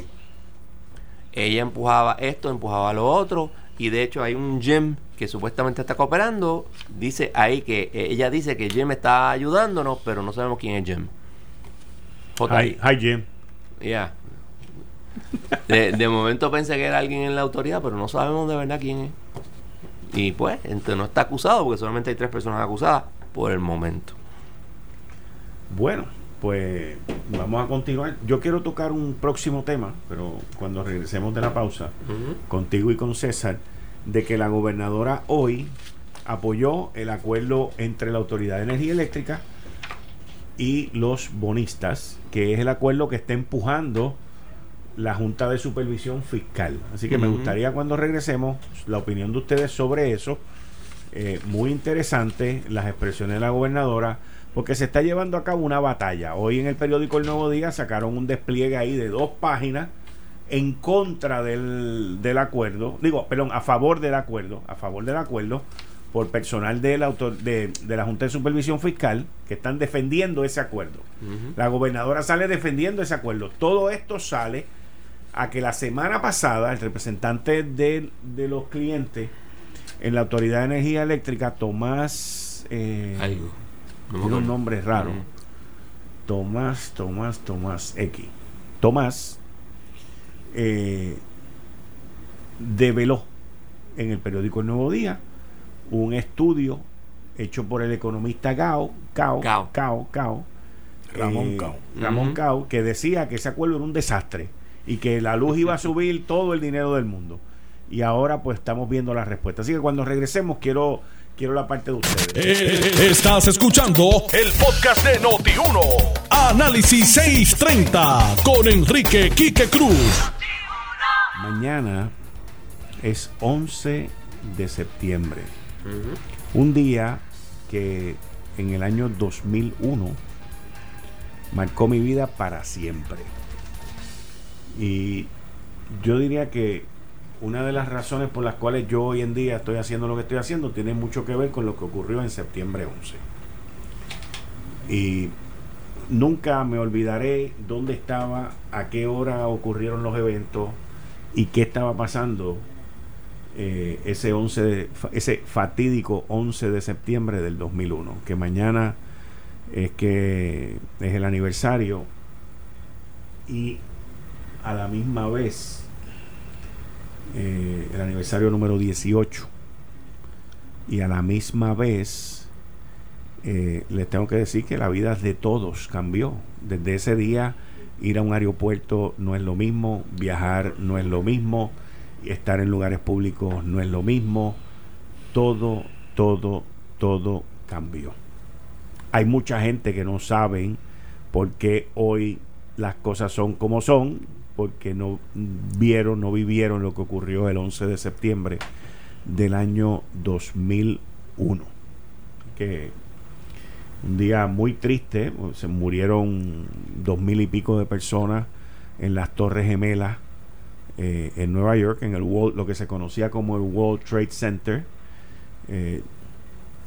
ella empujaba esto, empujaba lo otro, y de hecho hay un gym que supuestamente está cooperando, dice ahí que eh, ella dice que Jim está ayudándonos, pero no sabemos quién es Jim. Hi, hi, Jim. Ya. De, momento pensé que era alguien en la autoridad, pero no sabemos de verdad quién es. Y pues, entonces no está acusado porque solamente hay tres personas acusadas por el momento. Bueno, pues vamos a continuar. Yo quiero tocar un próximo tema, pero cuando regresemos de la pausa, contigo y con César de que la gobernadora hoy apoyó el acuerdo entre la Autoridad de Energía Eléctrica y los bonistas, que es el acuerdo que está empujando la Junta de Supervisión Fiscal. Así que me gustaría cuando regresemos la opinión de ustedes sobre eso. Eh, muy interesante las expresiones de la gobernadora, porque se está llevando a cabo una batalla. Hoy en el periódico El Nuevo Día sacaron un despliegue ahí de dos páginas en contra del, del, acuerdo, digo, perdón, a favor del acuerdo, a favor del acuerdo por personal del autor, de, de la Junta de Supervisión Fiscal que están defendiendo ese acuerdo. La gobernadora sale defendiendo ese acuerdo. Todo esto sale a que la semana pasada el representante de, de los clientes en la Autoridad de Energía Eléctrica, Tomás, eh, tiene un nombre raro, Tomás, Tomás, Tomás X. Tomás eh, develó en el periódico El Nuevo Día un estudio hecho por el economista Gao, Cao, Cao, Cao, Ramón eh, Cao. Ramón Cao, que decía que ese acuerdo era un desastre y que la luz iba a subir todo el dinero del mundo. Y ahora pues estamos viendo la respuesta. Así que cuando regresemos quiero quiero la parte de ustedes. Eh, estás escuchando el podcast de Noti1. Análisis 630 con Enrique Quique Cruz. Mañana es 11 de septiembre. Un día que en el año 2001 marcó mi vida para siempre. Y yo diría que una de las razones por las cuales yo hoy en día estoy haciendo lo que estoy haciendo tiene mucho que ver con lo que ocurrió en septiembre 11. Y nunca me olvidaré dónde estaba, a qué hora ocurrieron los eventos y qué estaba pasando eh, ese 11 ese fatídico 11 de septiembre del 2001, que mañana es que es el aniversario y a la misma vez eh, el aniversario número 18 y a la misma vez eh, les tengo que decir que la vida de todos cambió. Desde ese día ir a un aeropuerto no es lo mismo viajar no es lo mismo estar en lugares públicos no es lo mismo todo todo todo cambió hay mucha gente que no saben por qué hoy las cosas son como son, porque no vieron, no vivieron lo que ocurrió el 11 de septiembre del año 2001. Que un día muy triste, se murieron dos mil y pico de personas en las Torres Gemelas eh, en Nueva York, en el lo que se conocía como el World Trade Center. Eh,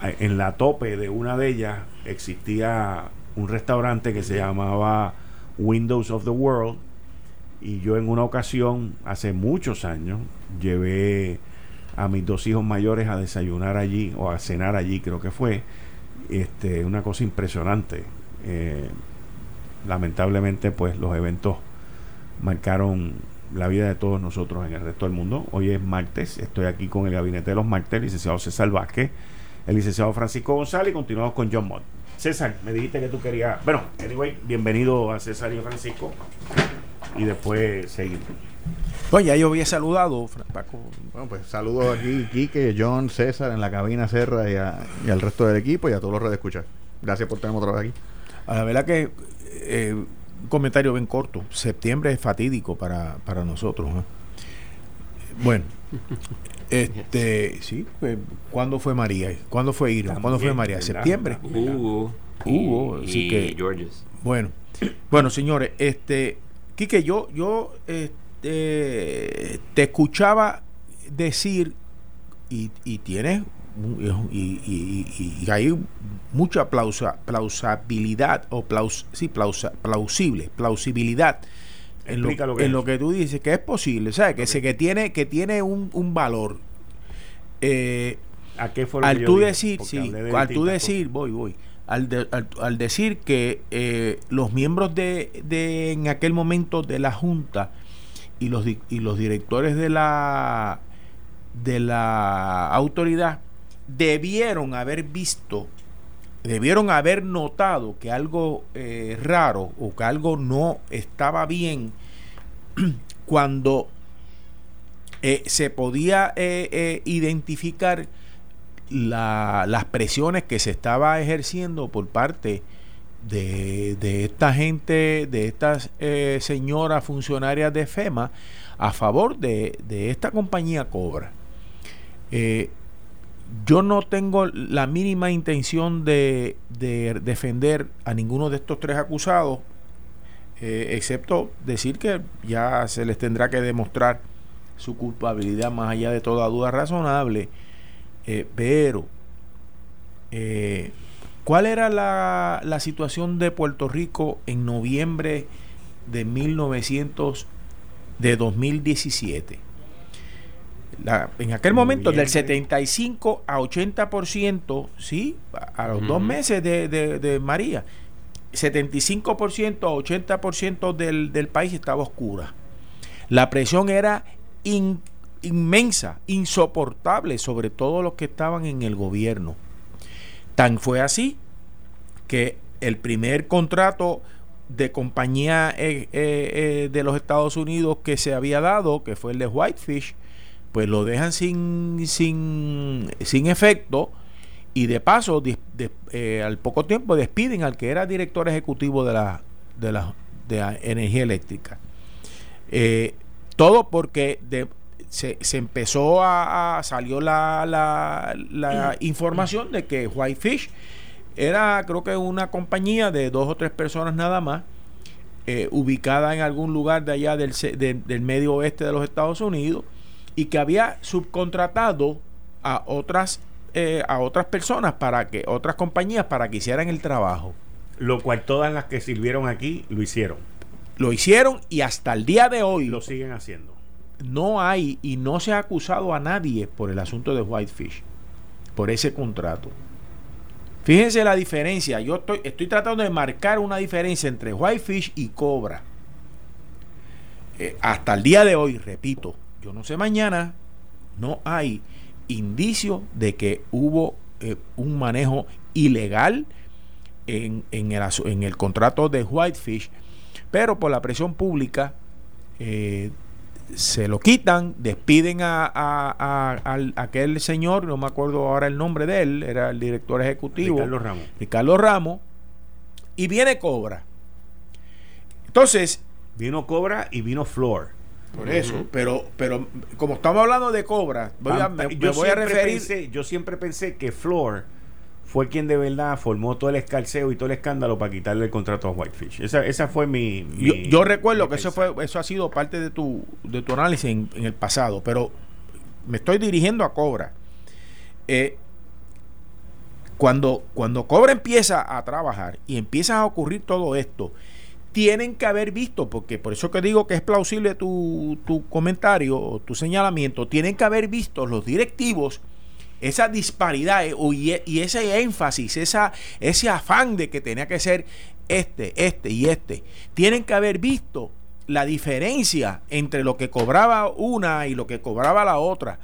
en la tope de una de ellas existía un restaurante que se llamaba Windows of the World y yo en una ocasión, hace muchos años, llevé a mis dos hijos mayores a desayunar allí o a cenar allí, creo que fue. Este, una cosa impresionante. Eh, lamentablemente, pues los eventos marcaron la vida de todos nosotros en el resto del mundo. Hoy es martes, estoy aquí con el gabinete de los martes, licenciado César Vázquez el licenciado Francisco González y continuamos con John Mott. César, me dijiste que tú querías. Bueno, anyway, bienvenido a César y Francisco. Y después seguimos. Pues ya yo había saludado, Paco. Bueno, pues saludo aquí, Quique, John, César, en la cabina Serra y, al resto del equipo y a todos los redes escuchar. Gracias por tenerme otra vez aquí. A la verdad que eh, un comentario bien corto. Septiembre es fatídico para, para nosotros. Bueno, este, sí, pues, ¿cuándo fue María? ¿Cuándo fue Ira? ¿Cuándo fue María? ¿Septiembre? Hugo. Hugo, así que Bueno, bueno, señores, este Quique, yo yo te escuchaba decir y, y tienes y, hay mucha plausa, plausibilidad o plaus, sí, plausible, plausibilidad en lo, que tú dices, que es posible, ¿sabes? Que, se, que tiene, que tiene un, un valor. Eh, ¿A qué fue al tú decir, sí, al tú decir, voy, voy, al, al, decir que eh, los miembros de, de, en aquel momento de la Junta y los, y los directores de la, de la autoridad debieron haber visto debieron haber notado que algo eh, raro o que algo no estaba bien cuando eh, se podía eh, identificar las presiones que se estaba ejerciendo por parte de, esta gente, de estas señoras funcionarias de FEMA a favor de, de esta compañía Cobra yo no tengo la mínima intención de, defender a ninguno de estos tres acusados, eh, excepto decir que ya se les tendrá que demostrar su culpabilidad más allá de toda duda razonable. Eh, pero, eh, ¿cuál era la, la situación de Puerto Rico en noviembre de 1900, de 2017? en aquel momento, del 75 a 80%, ¿sí? A, los dos meses de, de, María, 75% a 80% del, del país estaba oscura. La presión era inmensa, insoportable, sobre todo los que estaban en el gobierno. Tan fue así que el primer contrato de compañía eh, eh, eh, de los Estados Unidos que se había dado, que fue el de Whitefish, pues lo dejan sin, sin, sin efecto y de paso al poco tiempo despiden al que era director ejecutivo de la, de la, de energía eléctrica. Todo porque se, empezó a, salió la, la, información de que Whitefish era creo que una compañía de dos o tres personas nada más eh, ubicada en algún lugar de allá del, del medio oeste de los Estados Unidos y que había subcontratado a otras eh, a otras personas para que otras compañías para que hicieran el trabajo. Lo cual todas las que sirvieron aquí lo hicieron. Lo hicieron y hasta el día de hoy lo siguen haciendo no hay y no se ha acusado a nadie por el asunto de Whitefish por ese contrato. Fíjense la diferencia. Yo estoy, tratando de marcar una diferencia entre Whitefish y Cobra. Eh, hasta el día de hoy repito yo no sé mañana no hay indicio de que hubo eh, un manejo ilegal en, en, el, en, el, contrato de Whitefish, pero por la presión pública eh, se lo quitan, despiden a, a, aquel señor, no me acuerdo ahora el nombre de él, era el director ejecutivo, Ricardo Ramos. Ricardo Ramos, y viene Cobra. Entonces, vino Cobra y vino Flor. Por eso, pero, pero como estamos hablando de Cobra, voy a, me, yo voy a referir. Pensé, yo siempre pensé que Floor fue quien de verdad formó todo el escalceo y todo el escándalo para quitarle el contrato a Whitefish. Esa, esa fue mi. yo, recuerdo que eso fue eso ha sido parte de tu, de tu análisis en, el pasado, pero me estoy dirigiendo a Cobra. Eh, cuando, cuando Cobra empieza a trabajar y empieza a ocurrir todo esto, tienen que haber visto, porque por eso que digo que es plausible tu, tu comentario o tu señalamiento, tienen que haber visto los directivos esa disparidad eh, y ese énfasis, esa, ese afán de que tenía que ser este, este y este. Tienen que haber visto la diferencia entre lo que cobraba una y lo que cobraba la otra.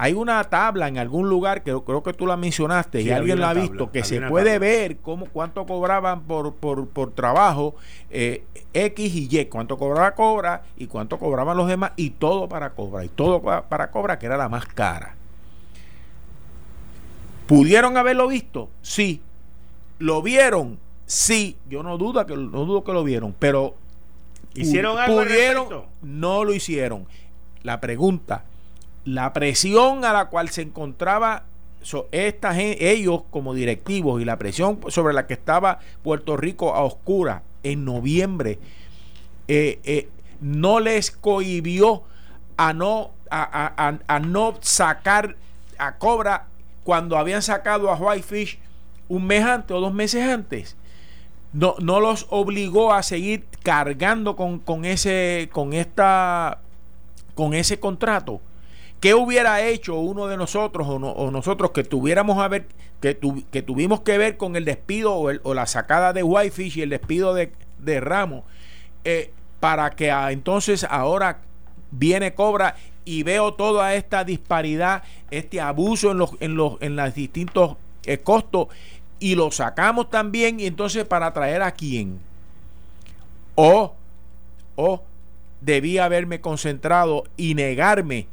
Hay una tabla en algún lugar que creo que tú la mencionaste y alguien la ha visto, que se puede ver cómo, cuánto cobraban por, por, por trabajo eh, X y Y, cuánto cobraba Cobra y cuánto cobraban los demás y todo para Cobra y todo para Cobra que era la más cara. ¿Pudieron haberlo visto? Sí. ¿Lo vieron? Sí. Yo no dudo que, no dudo que lo vieron, pero ¿Hicieron algo pudieron, no lo hicieron. La pregunta, la presión a la cual se encontraba esta, ellos como directivos y la presión sobre la que estaba Puerto Rico a oscura en noviembre eh, eh, no les cohibió a no, a, no sacar a Cobra cuando habían sacado a Whitefish un mes antes o dos meses antes. No, no los obligó a seguir cargando con, con ese con esta con ese contrato ¿Qué hubiera hecho uno de nosotros o, nosotros que tuviéramos a ver, que, que, tuvimos que ver con el despido o, la sacada de Whitefish y el despido de, de Ramos? Eh, para que entonces ahora viene Cobra y veo toda esta disparidad, este abuso en los, en los, en los distintos eh, costos y lo sacamos también y entonces para traer a quién o o debí haberme concentrado y negarme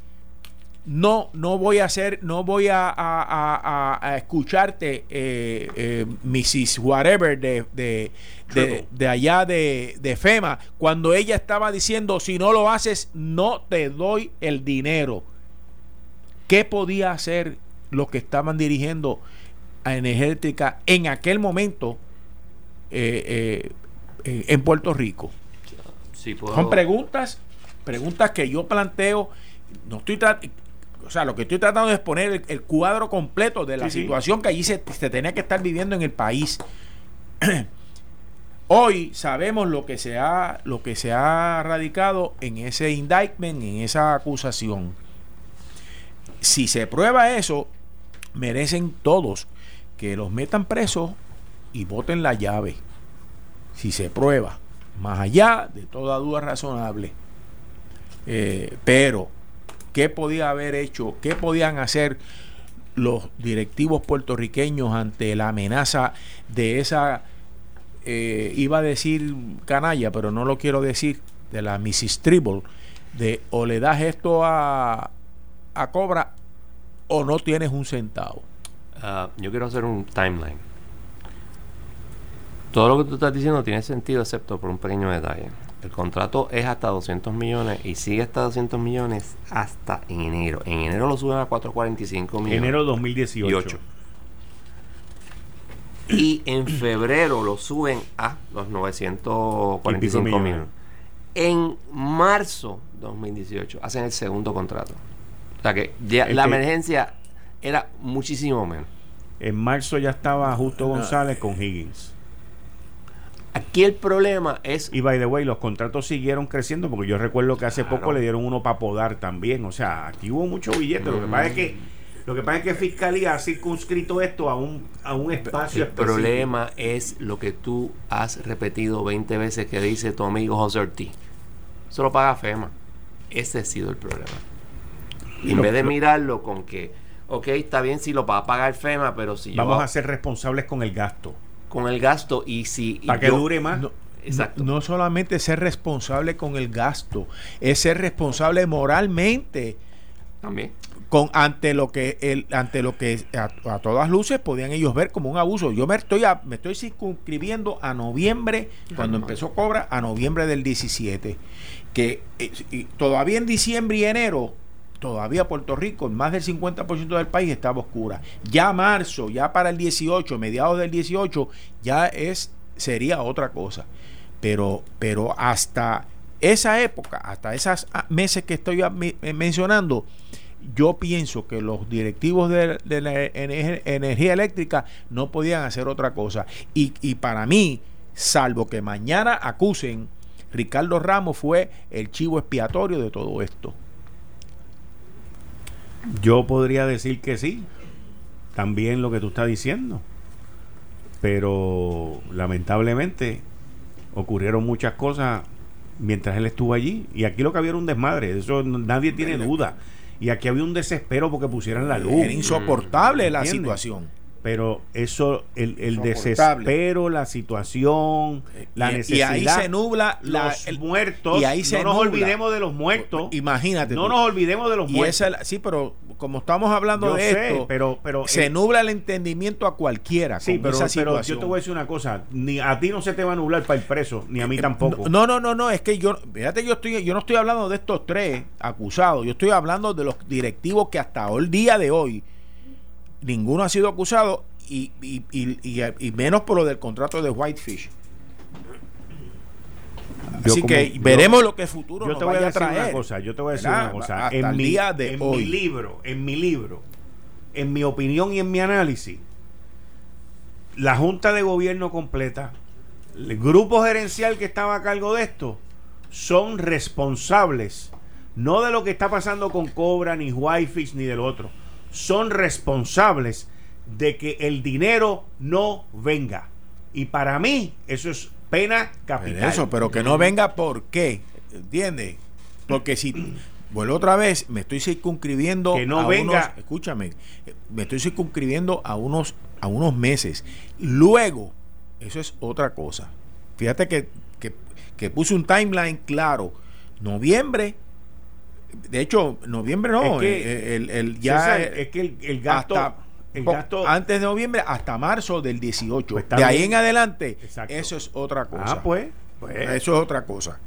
no, no voy a hacer, no voy a, a, escucharte, eh, eh, Mrs. Whatever de, de, de, allá de, de, FEMA, cuando ella estaba diciendo, si no lo haces, no te doy el dinero. ¿Qué podía hacer los que estaban dirigiendo a energética en aquel momento eh, en Puerto Rico? Son preguntas, preguntas que yo planteo. No estoy o sea, lo que estoy tratando es poner el, cuadro completo de la situación que allí se, tenía que estar viviendo en el país. Hoy sabemos lo que se ha lo que se ha radicado en ese indictment, en esa acusación. Si se prueba eso, merecen todos que los metan presos y voten la llave. Si se prueba, más allá de toda duda razonable. Eh, pero qué podía haber hecho, qué podían hacer los directivos puertorriqueños ante la amenaza de esa, eh, iba a decir canalla, pero no lo quiero decir, de la Mrs. Tribble, de o le das esto a, a Cobra o no tienes un centavo. Ah, yo quiero hacer un timeline. Todo lo que tú estás diciendo tiene sentido, excepto por un pequeño detalle. El contrato es hasta 200 millones y sigue hasta 200 millones hasta en enero. En enero lo suben a 445 millones. Enero 2018. Y en febrero lo suben a los 945 millones. En marzo 2018 hacen el segundo contrato. O sea que ya la emergencia era muchísimo menos. En marzo ya estaba Justo González con Higgins. Aquí el problema es. Y by the way, los contratos siguieron creciendo porque yo recuerdo que hace poco le dieron uno para podar también. O sea, aquí hubo mucho billete. Lo que pasa es que. Lo que pasa es que Fiscalía ha circunscrito esto a un, a un espacio El problema es lo que tú has repetido 20 veces que dice tu amigo José Ortiz. Eso lo paga FEMA. Ese ha sido el problema. Y en vez de mirarlo con que, ok, está bien si lo va a pagar FEMA, pero si Vamos a ser responsables con el gasto con el gasto y si... Para que dure más. No, Exacto. No, solamente ser responsable con el gasto, es ser responsable moralmente. También. Con, ante lo que el, ante lo que a, todas luces podían ellos ver como un abuso. Yo me estoy me estoy circunscribiendo a noviembre, cuando empezó Cobra, a noviembre del 17. Que eh, todavía en diciembre y enero todavía Puerto Rico, más del 50% del país estaba oscura. Ya marzo, ya para el 18, mediados del 18, ya es sería otra cosa. Pero, pero hasta esa época, hasta esos meses que estoy eh, mencionando, yo pienso que los directivos de, la energía eléctrica no podían hacer otra cosa. Y, y para mí, salvo que mañana acusen, Ricardo Ramos fue el chivo expiatorio de todo esto. Yo podría decir que sí, también lo que tú estás diciendo, pero lamentablemente ocurrieron muchas cosas mientras él estuvo allí. Y aquí lo que había era un desmadre, eso nadie tiene duda. Y aquí había un desespero porque pusieran la luz. Era insoportable la situación pero eso, el, el desespero, la situación, la necesidad. Y ahí se nubla los muertos. Y ahí se no nos olvidemos de los muertos. Imagínate. No nos olvidemos de los muertos. sí, pero como estamos hablando de esto, pero, pero, se nubla el entendimiento a cualquiera. Sí, pero, pero, yo te voy a decir una cosa: ni a ti no se te va a nublar para el preso, ni a mí eh, tampoco. No, no, no, no, es que yo, fíjate, yo, estoy, yo no estoy hablando de estos tres acusados, yo estoy hablando de los directivos que hasta el día de hoy ninguno ha sido acusado y, menos por lo del contrato de Whitefish. Así que veremos lo que el futuro yo te voy a, traer. Una cosa, yo te voy a decir una cosa. en mi, día de en mi libro, en mi libro, en mi opinión y en mi análisis, la Junta de Gobierno completa, el grupo gerencial que estaba a cargo de esto, son responsables no de lo que está pasando con Cobra, ni Whitefish, ni del otro son responsables de que el dinero no venga. Y para mí eso es pena capital. Eso, pero que no venga, ¿por qué? ¿Entiendes? Porque si vuelvo otra vez, me estoy circunscribiendo que no venga, escúchame, me estoy circunscribiendo a unos a unos meses. Luego, eso es otra cosa. Fíjate que, que, que puse un timeline claro. Noviembre de hecho, noviembre no. Es que, eh, el, el, ya es que el, gasto. el gasto antes de noviembre hasta marzo del 18. Pues de ahí en adelante, eso es otra cosa. Ah, pues, pues. Eso es otra cosa.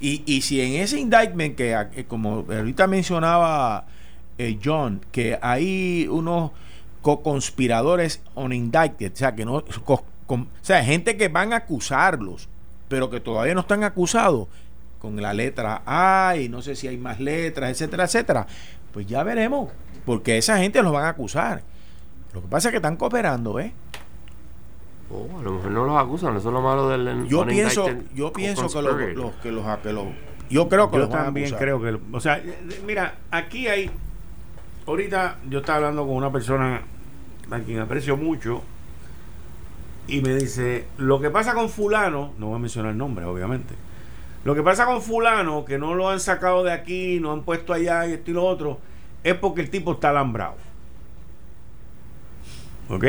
Y, y si en ese indictment que, eh, como ahorita mencionaba eh, John, que hay unos co-conspiradores on indicted, o sea, que no, o sea, gente que van a acusarlos, pero que todavía no están acusados, con la letra A y no sé si hay más letras, etcétera, etcétera. Pues ya veremos, porque esa gente los van a acusar. Lo que pasa es que están cooperando, ¿eh? Oh, a lo mejor no los acusan, eso es lo malo del yo pienso yo pienso que los, que los yo creo que yo también creo que o sea mira aquí hay ahorita yo estaba hablando con una persona a quien aprecio mucho y me dice lo que pasa con fulano no voy a mencionar el nombre obviamente lo que pasa con fulano, que no lo han sacado de aquí, no han puesto allá y esto y lo otro, es porque el tipo está alambrado. ¿Ok?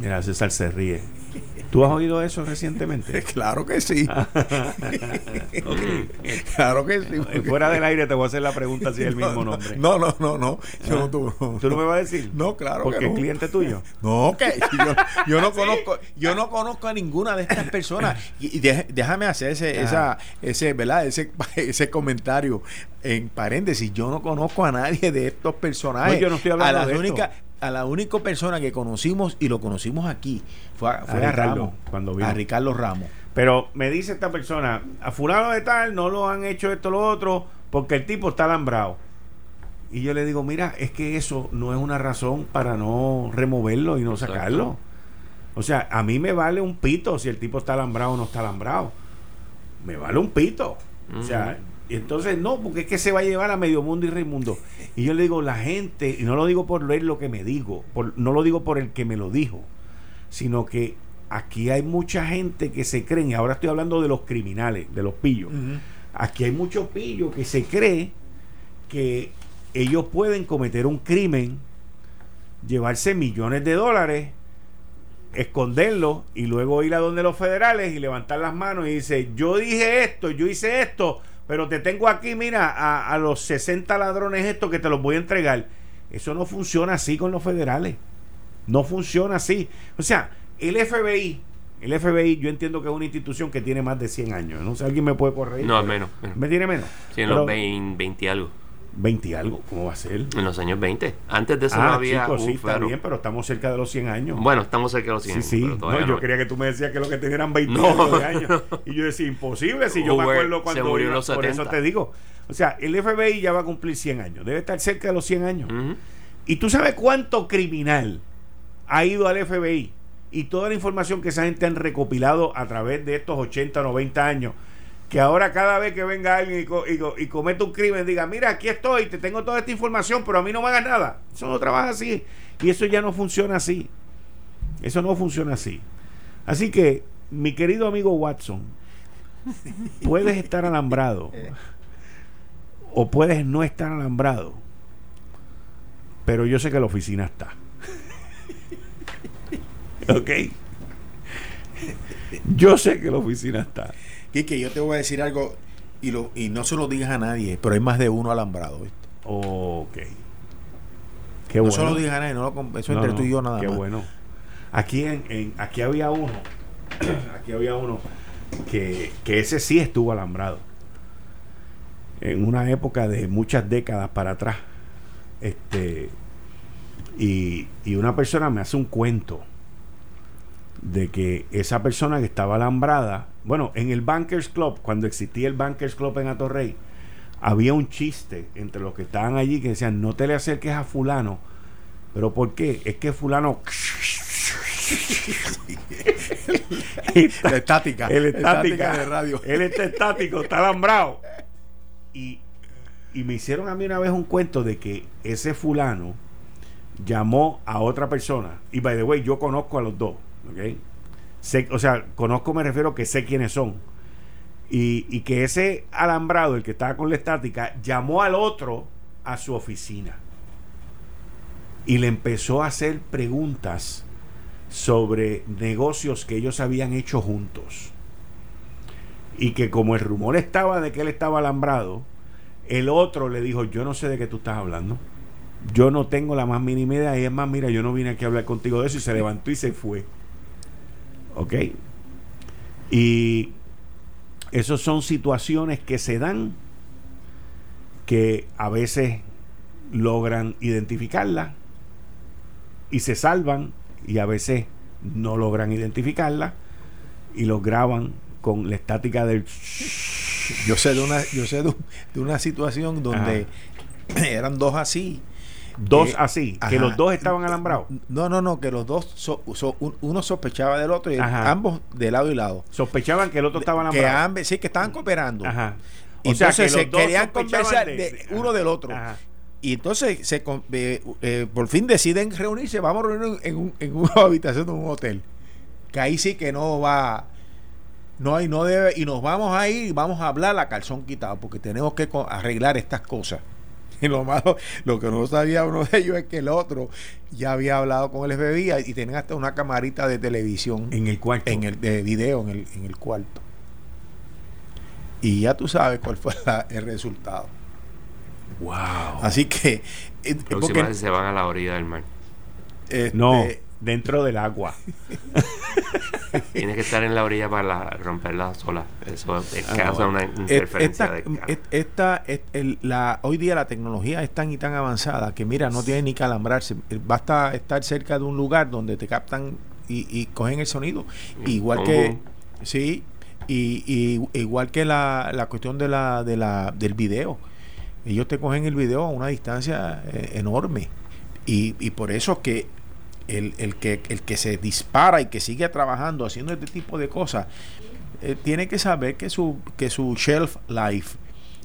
Mira, César se ríe. ¿Tú has oído eso recientemente? claro que sí. Claro que sí. Fuera del aire te voy a hacer la pregunta si es el mismo nombre. No, no, no, no. Yo no, tú, no, me vas a decir? No, claro Porque es cliente tuyo. No, que yo, no conozco, yo no conozco a ninguna de estas personas. Y, déjame hacer ese, esa, ese, ¿verdad? Ese, ese comentario en paréntesis. Yo no conozco a nadie de estos personajes. yo no estoy hablando de única, a la única persona que conocimos y lo conocimos aquí fue, a, Ramos, cuando a Ricardo Ramos. Pero me dice esta persona, a fulano de tal no lo han hecho esto lo otro porque el tipo está alambrado. Y yo le digo, mira, es que eso no es una razón para no removerlo y no sacarlo. O sea, a mí me vale un pito si el tipo está alambrado o no está alambrado. Me vale un pito. O sea, entonces, no, porque es que se va a llevar a medio mundo y mundo Y yo le digo, la gente, y no lo digo por leer lo que me digo, por, no lo digo por el que me lo dijo, sino que aquí hay mucha gente que se cree, y ahora estoy hablando de los criminales, de los pillos. Aquí hay muchos pillos que se cree que ellos pueden cometer un crimen, llevarse millones de dólares, esconderlo y luego ir a donde los federales y levantar las manos y dice, yo dije esto, yo hice esto, pero te tengo aquí, mira, a, los 60 ladrones estos que te los voy a entregar. Eso no funciona así con los federales. No funciona así. O sea, el FBI, el FBI yo entiendo que es una institución que tiene más de 100 años. No sé, alguien me puede correr. No, menos, ¿Me tiene menos? Sí, en los 20, 20 algo. 20 y algo, ¿cómo va a ser? En los años 20. Antes de eso ah, no había. Chicos, sí, está bien, pero estamos cerca de los 100 años. Bueno, estamos cerca de los 100 sí, Sí, no, yo quería que tú me decías que lo que tenían eran 20 años. Y yo decía, imposible, si yo me acuerdo cuando. Se murió los 70. Por eso te digo. O sea, el FBI ya va a cumplir 100 años. Debe estar cerca de los 100 años. Y tú sabes cuánto criminal ha ido al FBI y toda la información que esa gente han recopilado a través de estos 80 o 90 años que ahora cada vez que venga alguien y, comete un crimen diga, mira, aquí estoy, te tengo toda esta información, pero a mí no me hagas nada. Eso no trabaja así. Y eso ya no funciona así. Eso no funciona así. Así que, mi querido amigo Watson, puedes estar alambrado o puedes no estar alambrado, pero yo sé que la oficina está. ¿Ok? Yo sé que la oficina está. Quique, yo te voy a decir algo y, lo, y no se lo digas a nadie, pero hay más de uno alambrado. ¿viste? Ok. Qué no bueno. se lo digas a nadie, no lo, eso entre tú y yo nada qué bueno. Aquí, en, aquí había uno, aquí había uno que, que ese sí estuvo alambrado. En una época de muchas décadas para atrás. Este, y, y una persona me hace un cuento de que esa persona que estaba alambrada, bueno, en el Bankers Club, cuando existía el Bankers Club en Atorrey, había un chiste entre los que estaban allí que decían, no te le acerques a fulano. ¿Pero por qué? Es que fulano... la estática. El estática, de radio. Él está estático, está alambrado. Y, y me hicieron a mí una vez un cuento de que ese fulano llamó a otra persona. Y by the way, yo conozco a los dos o sea, conozco, me refiero que sé quiénes son. Y, que ese alambrado, el que estaba con la estática, llamó al otro a su oficina. Y le empezó a hacer preguntas sobre negocios que ellos habían hecho juntos. Y que como el rumor estaba de que él estaba alambrado, el otro le dijo, yo no sé de qué tú estás hablando. Yo no tengo la más mínima idea. Y es más, mira, yo no vine aquí a hablar contigo de eso. Y se levantó y se fue. ¿Ok? Y esas son situaciones que se dan que a veces logran identificarla y se salvan y a veces no logran identificarla y los graban con la estática del yo sé de una yo sé de, una situación donde eran dos así Dos así, que los dos estaban alambrados. No, no, no, que los dos, uno sospechaba del otro y ambos de lado y lado. Sospechaban que el otro estaba alambrado. Que ambos, sí, que estaban cooperando. Ajá. Y entonces se querían conversar de, uno del otro. Y entonces se, eh, eh, por fin deciden reunirse, vamos a reunirnos en, en una habitación de un hotel. Que ahí sí que no va, no hay, no debe, y nos vamos a ir y vamos a hablar a calzón quitado, porque tenemos que arreglar estas cosas. Y lo malo, lo que no sabía uno de ellos es que el otro ya había hablado con el FBI y tenían hasta una camarita de televisión. En el cuarto. En el de video en el, en el cuarto. Y ya tú sabes cuál fue el resultado. Wow. Así que. Eh, porque, se van a la orilla del mar. Este, no dentro del agua. Tienes que estar en la orilla para romper la sola. Eso es, ah, causa una interferencia esta, de la, Hoy día la tecnología es tan y tan avanzada que, mira, no tiene ni que alambrarse. Basta estar cerca de un lugar donde te captan y, cogen el sonido. Igual que. Sí, y, igual que la, la cuestión de la, de la, del video. Ellos te cogen el video a una distancia eh, enorme. Y, y por eso que el, que, el que se dispara y que sigue trabajando haciendo este tipo de cosas, eh, tiene que saber que su, que su shelf life,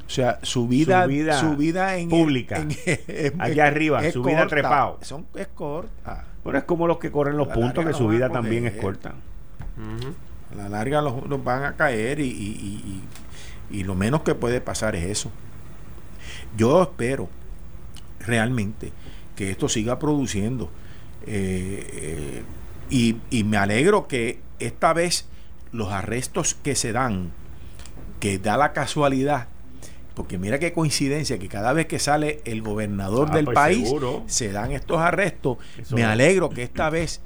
o sea, su vida, su vida, en pública, allá arriba, su vida trepado, son, es corta. Pero es como los que corren los puntos, que su vida también es corta. A la larga los, van a caer y, y, y, y lo menos que puede pasar es eso. Yo espero realmente que esto siga produciendo eh, y, y, me alegro que esta vez los arrestos que se dan, que da la casualidad, porque mira qué coincidencia que cada vez que sale el gobernador ah, del pues país se dan estos arrestos. me alegro que esta vez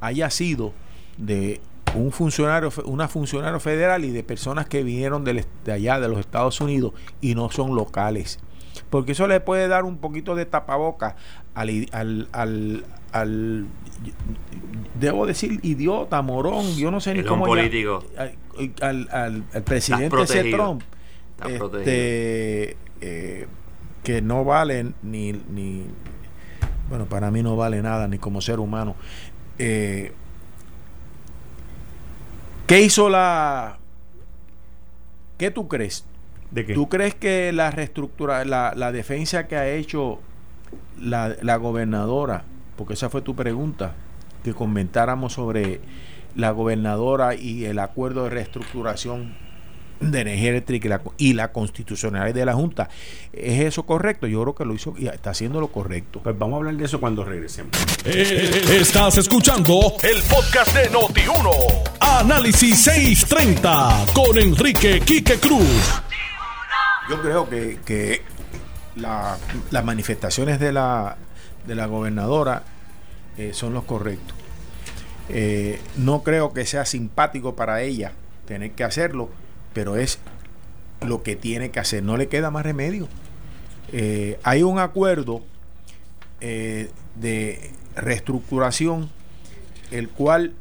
haya sido de un funcionario, una funcionario federal y de personas que vinieron de allá de los Estados Unidos y no son locales. Porque eso le puede dar un poquito de tapaboca al, al, al, debo decir idiota, morón, yo no sé ni cómo político. al, al, presidente ese Trump este, eh, que no vale ni, ni bueno para mí no vale nada ni como ser humano eh, ¿qué hizo la ¿qué tú crees? ¿De qué? ¿Tú crees que la reestructura, la, la defensa que ha hecho la, la gobernadora porque esa fue tu pregunta, que comentáramos sobre la gobernadora y el acuerdo de reestructuración de energía eléctrica y la, constitucionalidad de la Junta. ¿Es eso correcto? Yo creo que lo hizo y está haciendo lo correcto. Pues vamos a hablar de eso cuando regresemos. Eh, estás escuchando el podcast de Noti1. Análisis 630 con Enrique Quique Cruz. Yo creo que, que las manifestaciones de la de la gobernadora eh, son los correctos. Eh, no creo que sea simpático para ella tener que hacerlo, pero es lo que tiene que hacer. No le queda más remedio. Eh, hay un acuerdo de reestructuración, el cual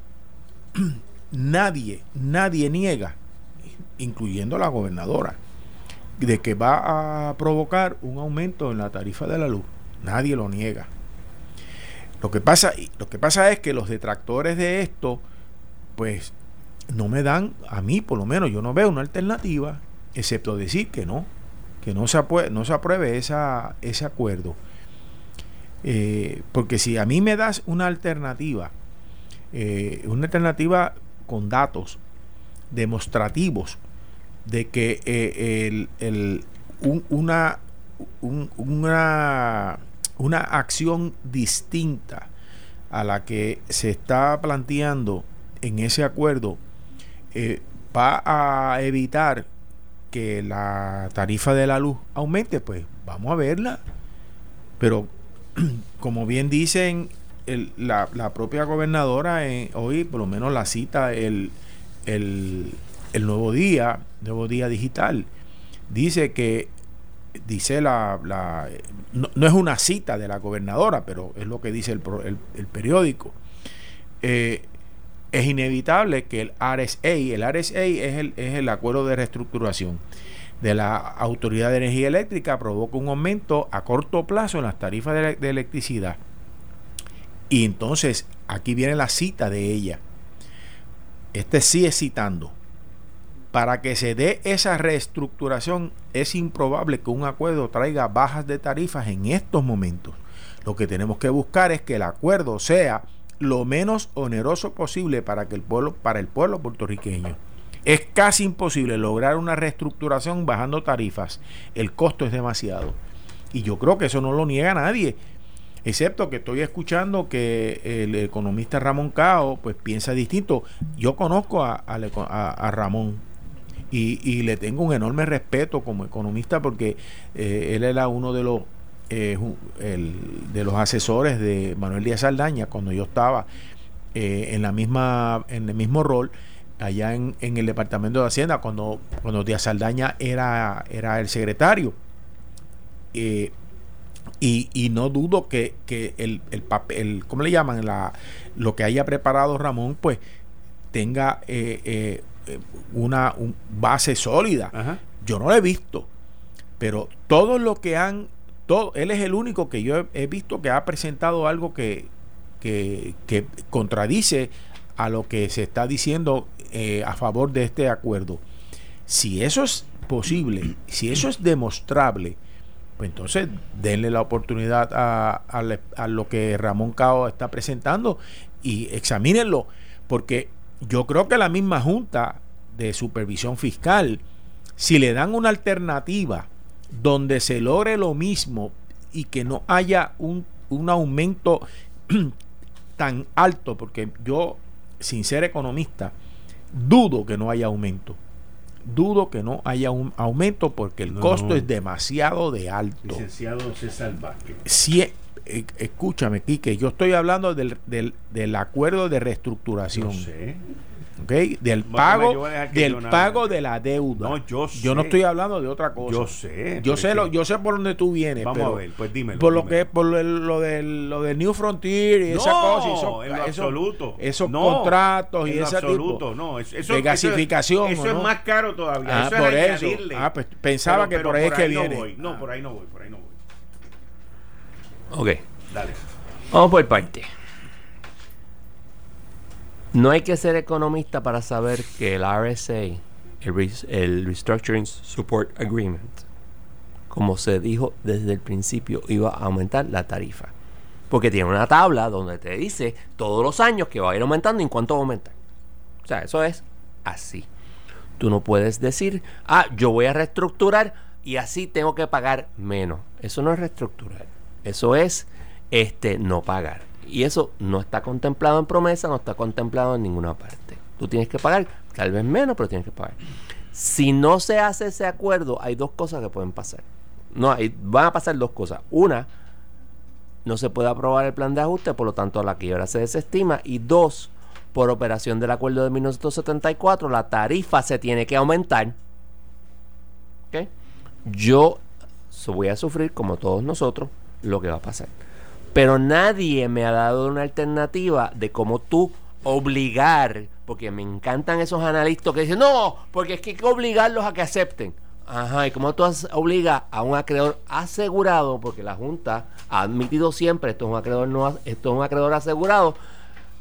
nadie, nadie niega, incluyendo la gobernadora, de que va a provocar un aumento en la tarifa de la luz. Nadie lo niega. Lo que pasa, lo que pasa es que los detractores de esto, pues no me dan, a mí por lo menos, yo no veo una alternativa, excepto decir que no, que no se, apruebe, no se apruebe esa, ese acuerdo. Eh, porque si a mí me das una alternativa, eh, una alternativa con datos demostrativos de que eh, el, una, una una acción distinta a la que se está planteando en ese acuerdo eh, va a evitar que la tarifa de la luz aumente, pues vamos a verla. Pero como bien dicen la, propia gobernadora hoy, por lo menos la cita el, el, el nuevo día, nuevo día digital, dice que dice la, la no, es una cita de la gobernadora, pero es lo que dice el, el, periódico. Eh, es inevitable que el RSA, el RSA es el, es el acuerdo de reestructuración de la Autoridad de Energía Eléctrica, provoca un aumento a corto plazo en las tarifas de, de electricidad. Y entonces aquí viene la cita de ella. Este sigue citando para que se dé esa reestructuración es improbable que un acuerdo traiga bajas de tarifas en estos momentos. Lo que tenemos que buscar es que el acuerdo sea lo menos oneroso posible para que el pueblo para el pueblo puertorriqueño. Es casi imposible lograr una reestructuración bajando tarifas. El costo es demasiado. Y yo creo que eso no lo niega nadie. Excepto que estoy escuchando que el economista Ramón Cao pues piensa distinto. Yo conozco a, a, Ramón y, le tengo un enorme respeto como economista porque eh, él era uno de los eh, de los asesores de Manuel Díaz Saldaña cuando yo estaba eh, en la misma en el mismo rol allá en, el departamento de Hacienda cuando cuando Díaz Saldaña era era el secretario eh, y, no dudo que, el, el papel, ¿cómo le llaman? La, lo que haya preparado Ramón, pues tenga eh, una base sólida. Yo no lo he visto, pero todo lo que han, todo, él es el único que yo he, visto que ha presentado algo que, que, contradice a lo que se está diciendo eh, a favor de este acuerdo. Si eso es posible, si eso es demostrable, pues entonces denle la oportunidad a, lo que Ramón Cao está presentando y examínenlo, porque yo creo que la misma Junta de Supervisión Fiscal, si le dan una alternativa donde se logre lo mismo y que no haya un, un aumento tan alto, porque yo, sin ser economista, dudo que no haya aumento dudo que no haya un aumento porque el costo es demasiado de alto. Licenciado César Vázquez. Si, escúchame, Quique, yo estoy hablando del, del, del acuerdo de reestructuración. sé del pago del pago de la deuda. No, yo, yo no estoy hablando de otra cosa. Yo sé. Yo sé lo, yo sé por dónde tú vienes. Vamos a ver, pues dímelo. Por lo que por lo del lo del New Frontier y esa cosa, eso, en absoluto. Esos contratos y ese absoluto, no, eso, de gasificación. Eso, es más caro todavía. Ah, por eso. Ah, pues pensaba que por ahí es que viene. No, por ahí no voy, por ahí no voy. Ok. Dale. Vamos por parte. No hay que ser economista para saber que el RSA, el, Restructuring Support Agreement, como se dijo desde el principio, iba a aumentar la tarifa. Porque tiene una tabla donde te dice todos los años que va a ir aumentando y en cuánto va a aumentar. O sea, eso es así. Tú no puedes decir, ah, yo voy a reestructurar y así tengo que pagar menos. Eso no es reestructurar. Eso es este no pagar. Y eso no está contemplado en promesa, no está contemplado en ninguna parte. Tú tienes que pagar, tal vez menos, pero tienes que pagar. Si no se hace ese acuerdo, hay dos cosas que pueden pasar. No, hay, van a pasar dos cosas. Una, no se puede aprobar el plan de ajuste, por lo tanto la quiebra se desestima. Y dos, por operación del acuerdo de 1974, la tarifa se tiene que aumentar. Yo voy a sufrir, como todos nosotros, lo que va a pasar. Pero nadie me ha dado una alternativa de cómo tú obligar, porque me encantan esos analistas que dicen, no, porque es que hay que obligarlos a que acepten. Ajá, y cómo tú obligas a un acreedor asegurado, porque la Junta ha admitido siempre, esto es un acreedor, no, esto es un acreedor asegurado,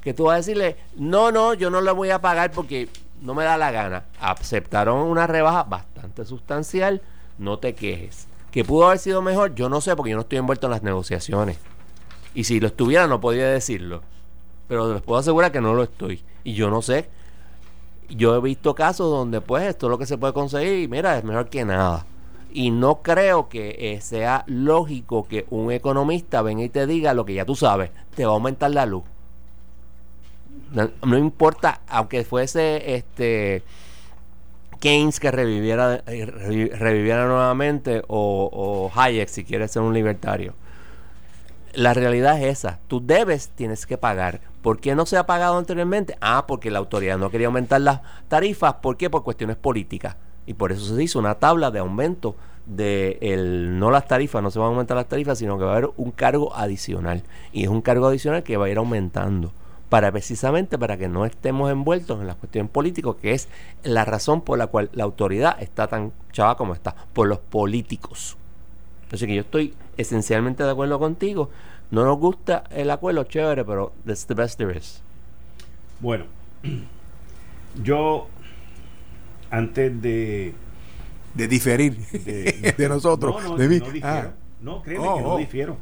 que tú vas a decirle, no, no, yo no le voy a pagar porque no me da la gana. Aceptaron una rebaja bastante sustancial, no te quejes. Que pudo haber sido mejor, yo no sé, porque yo no estoy envuelto en las negociaciones. Y si lo estuviera no podía decirlo. Pero les puedo asegurar que no lo estoy. Y yo no sé. Yo he visto casos donde pues esto es lo que se puede conseguir y mira, es mejor que nada. Y no creo que eh, sea lógico que un economista venga y te diga lo que ya tú sabes, te va a aumentar la luz. No, importa, aunque fuese este Keynes que reviviera, eh, reviviera nuevamente o, Hayek si quiere ser un libertario la realidad es esa. Tú debes, tienes que pagar. ¿Por qué no se ha pagado anteriormente? Ah, porque la autoridad no quería aumentar las tarifas. ¿Por qué? Por cuestiones políticas. Y por eso se hizo una tabla de aumento de el, no las tarifas, no se van a aumentar las tarifas, sino que va a haber un cargo adicional. Y es un cargo adicional que va a ir aumentando. Para precisamente para que no estemos envueltos en las cuestiones políticas, que es la razón por la cual la autoridad está tan chava como está, por los políticos. Así que yo estoy esencialmente de acuerdo contigo. No nos gusta el acuerdo, chévere, pero that's the best there is. Bueno, yo antes de de diferir de, nosotros, no, no, de mí. No, difiero. Ah. no créeme que no oh, oh. difiero.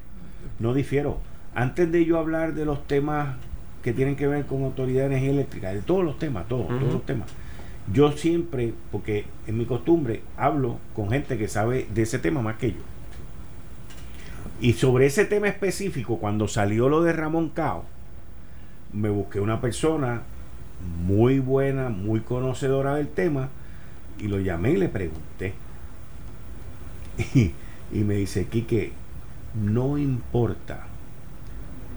No difiero. Antes de yo hablar de los temas que tienen que ver con autoridad de energía eléctrica, de todos los temas, todos, todos los temas. Yo siempre, porque en mi costumbre, hablo con gente que sabe de ese tema más que yo. Y sobre ese tema específico, cuando salió lo de Ramón Cao, me busqué una persona muy buena, muy conocedora del tema, y lo llamé y le pregunté. Y, y me dice, Quique, no importa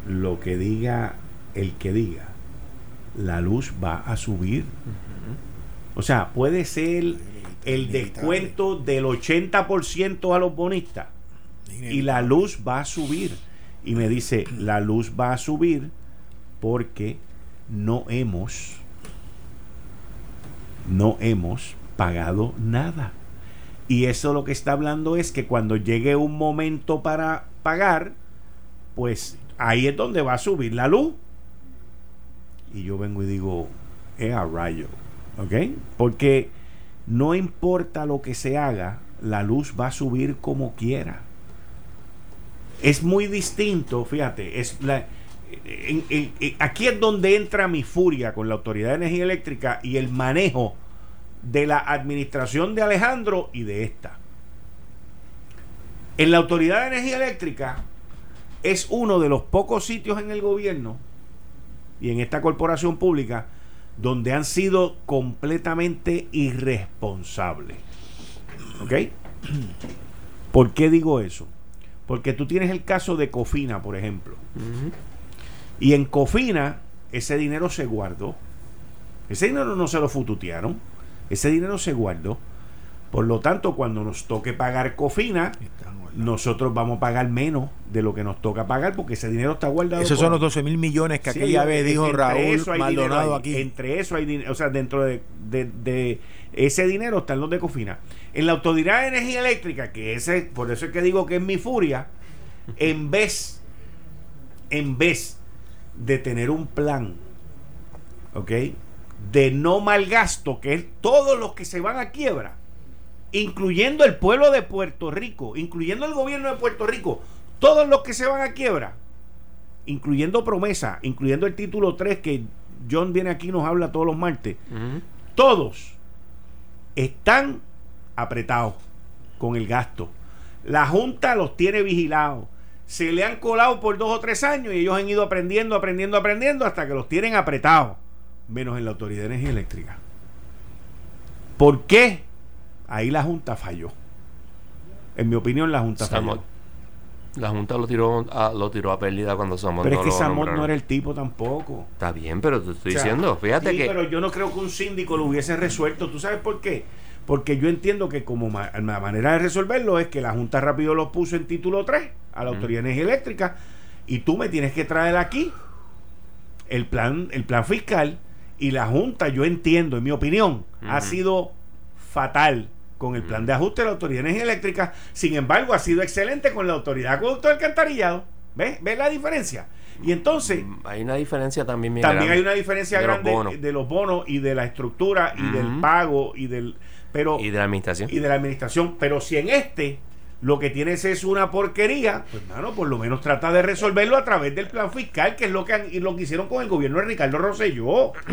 lo que diga el que diga, la luz va a subir. O sea, puede ser el descuento del 80% a los bonistas y la luz va a subir. Y me dice, la luz va a subir porque no hemos, no hemos pagado nada. Y eso lo que está hablando es que cuando llegue un momento para pagar, pues ahí es donde va a subir la luz. Y yo vengo y digo, es a rayo. ¿Ok? Porque no importa lo que se haga, la luz va a subir como quiera. Es muy distinto, fíjate, es la, aquí es donde entra mi furia con la Autoridad de Energía Eléctrica y el manejo de la administración de Alejandro y de esta. En la Autoridad de Energía Eléctrica es uno de los pocos sitios en el gobierno y en esta corporación pública donde han sido completamente irresponsables. ¿Ok? ¿Por qué digo eso? Porque tú tienes el caso de Cofina, por ejemplo. Y en Cofina ese dinero se guardó. Ese dinero no se lo fututearon. Ese dinero se guardó. Por lo tanto, cuando nos toque pagar Cofina, nosotros vamos a pagar menos de lo que nos toca pagar porque ese dinero está guardado. Esos son los 12 mil millones que aquella vez dijo Raúl Maldonado aquí. Entre eso hay dinero, o sea, dentro de, de, ese dinero están los de Cofina. En la Autoridad de Energía Eléctrica, que ese, por eso es que digo que es mi furia, en vez, en vez de tener un plan, ¿ok? De no mal gasto, que es todos los que se van a quiebra incluyendo el pueblo de Puerto Rico, incluyendo el gobierno de Puerto Rico, todos los que se van a quiebra, incluyendo promesa, incluyendo el título 3 que John viene aquí y nos habla todos los martes, todos están apretados con el gasto. La Junta los tiene vigilados. Se le han colado por dos o tres años y ellos han ido aprendiendo, aprendiendo, aprendiendo hasta que los tienen apretados. Menos en la Autoridad de Energía Eléctrica. ¿Por qué? Ahí la Junta falló. En mi opinión, la Junta falló. La Junta lo tiró a, lo tiró a pérdida cuando Samot Pero es que Samot no era el tipo tampoco. Está bien, pero te estoy diciendo, fíjate que... pero yo no creo que un síndico lo hubiese resuelto. ¿Tú sabes por qué? Porque yo entiendo que como la manera de resolverlo es que la Junta rápido lo puso en título 3 a la Autoridad de Energía Eléctrica y tú me tienes que traer aquí el plan, el plan fiscal y la Junta, yo entiendo, en mi opinión, ha sido fatal con el plan de ajuste de la Autoridad de Energía Eléctrica. Sin embargo, ha sido excelente con la Autoridad de Acueducto del Alcantarillado. ¿Ves? ¿Ves la diferencia? Y entonces... Mm, hay una diferencia también También hay una diferencia grande de los bonos y de la estructura y del pago y del... Pero, y de la administración. Y de la administración. Pero si en este lo que tienes es una porquería, pues mano, por lo menos trata de resolverlo a través del plan fiscal, que es lo que, han, lo que hicieron con el gobierno de Ricardo Rosselló.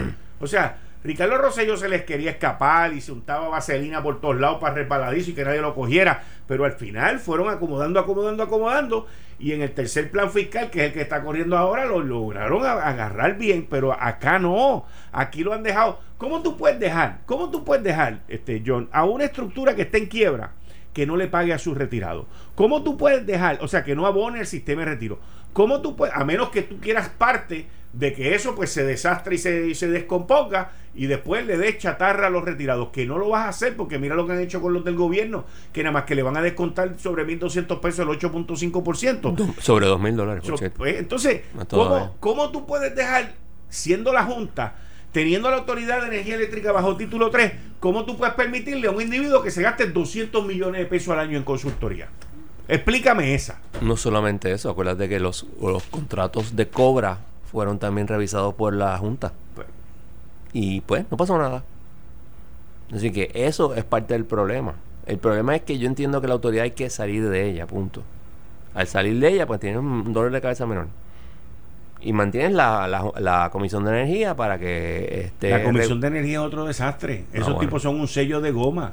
O sea, Ricardo Rosselló se les quería escapar y se untaba vaselina por todos lados para resbaladizo y que nadie lo cogiera. Pero al final fueron acomodando, acomodando, acomodando. Y en el tercer plan fiscal, que es el que está corriendo ahora, lo lograron agarrar bien. Pero acá no. Aquí lo han dejado. ¿Cómo tú puedes dejar? ¿Cómo tú puedes dejar, este, John, a una estructura que esté en quiebra? que no le pague a sus retirados. ¿Cómo tú puedes dejar, o sea, que no abone el sistema de retiro? ¿Cómo tú puedes, a menos que tú quieras parte de que eso pues se desastre y se, se descomponga y después le des chatarra a los retirados, que no lo vas a hacer porque mira lo que han hecho con los del gobierno, que nada más que le van a descontar sobre 1.200 pesos el 8.5%. Sobre 2.000 dólares. pues, entonces, ¿cómo, ¿cómo tú puedes dejar, siendo la Junta, teniendo la Autoridad de Energía Eléctrica bajo título 3, ¿cómo tú puedes permitirle a un individuo que se gaste 200 millones de pesos al año en consultoría? Explícame esa. No solamente eso, acuérdate que los, los contratos de cobra fueron también revisados por la Junta. Y pues no pasó nada. Así que eso es parte del problema. El problema es que yo entiendo que la autoridad hay que salir de ella, punto. Al salir de ella, pues tiene un dolor de cabeza menor. Y mantienes la, la, Comisión de Energía para que... Este, la Comisión de Energía es otro desastre. Ah, Esos tipos son un sello de goma.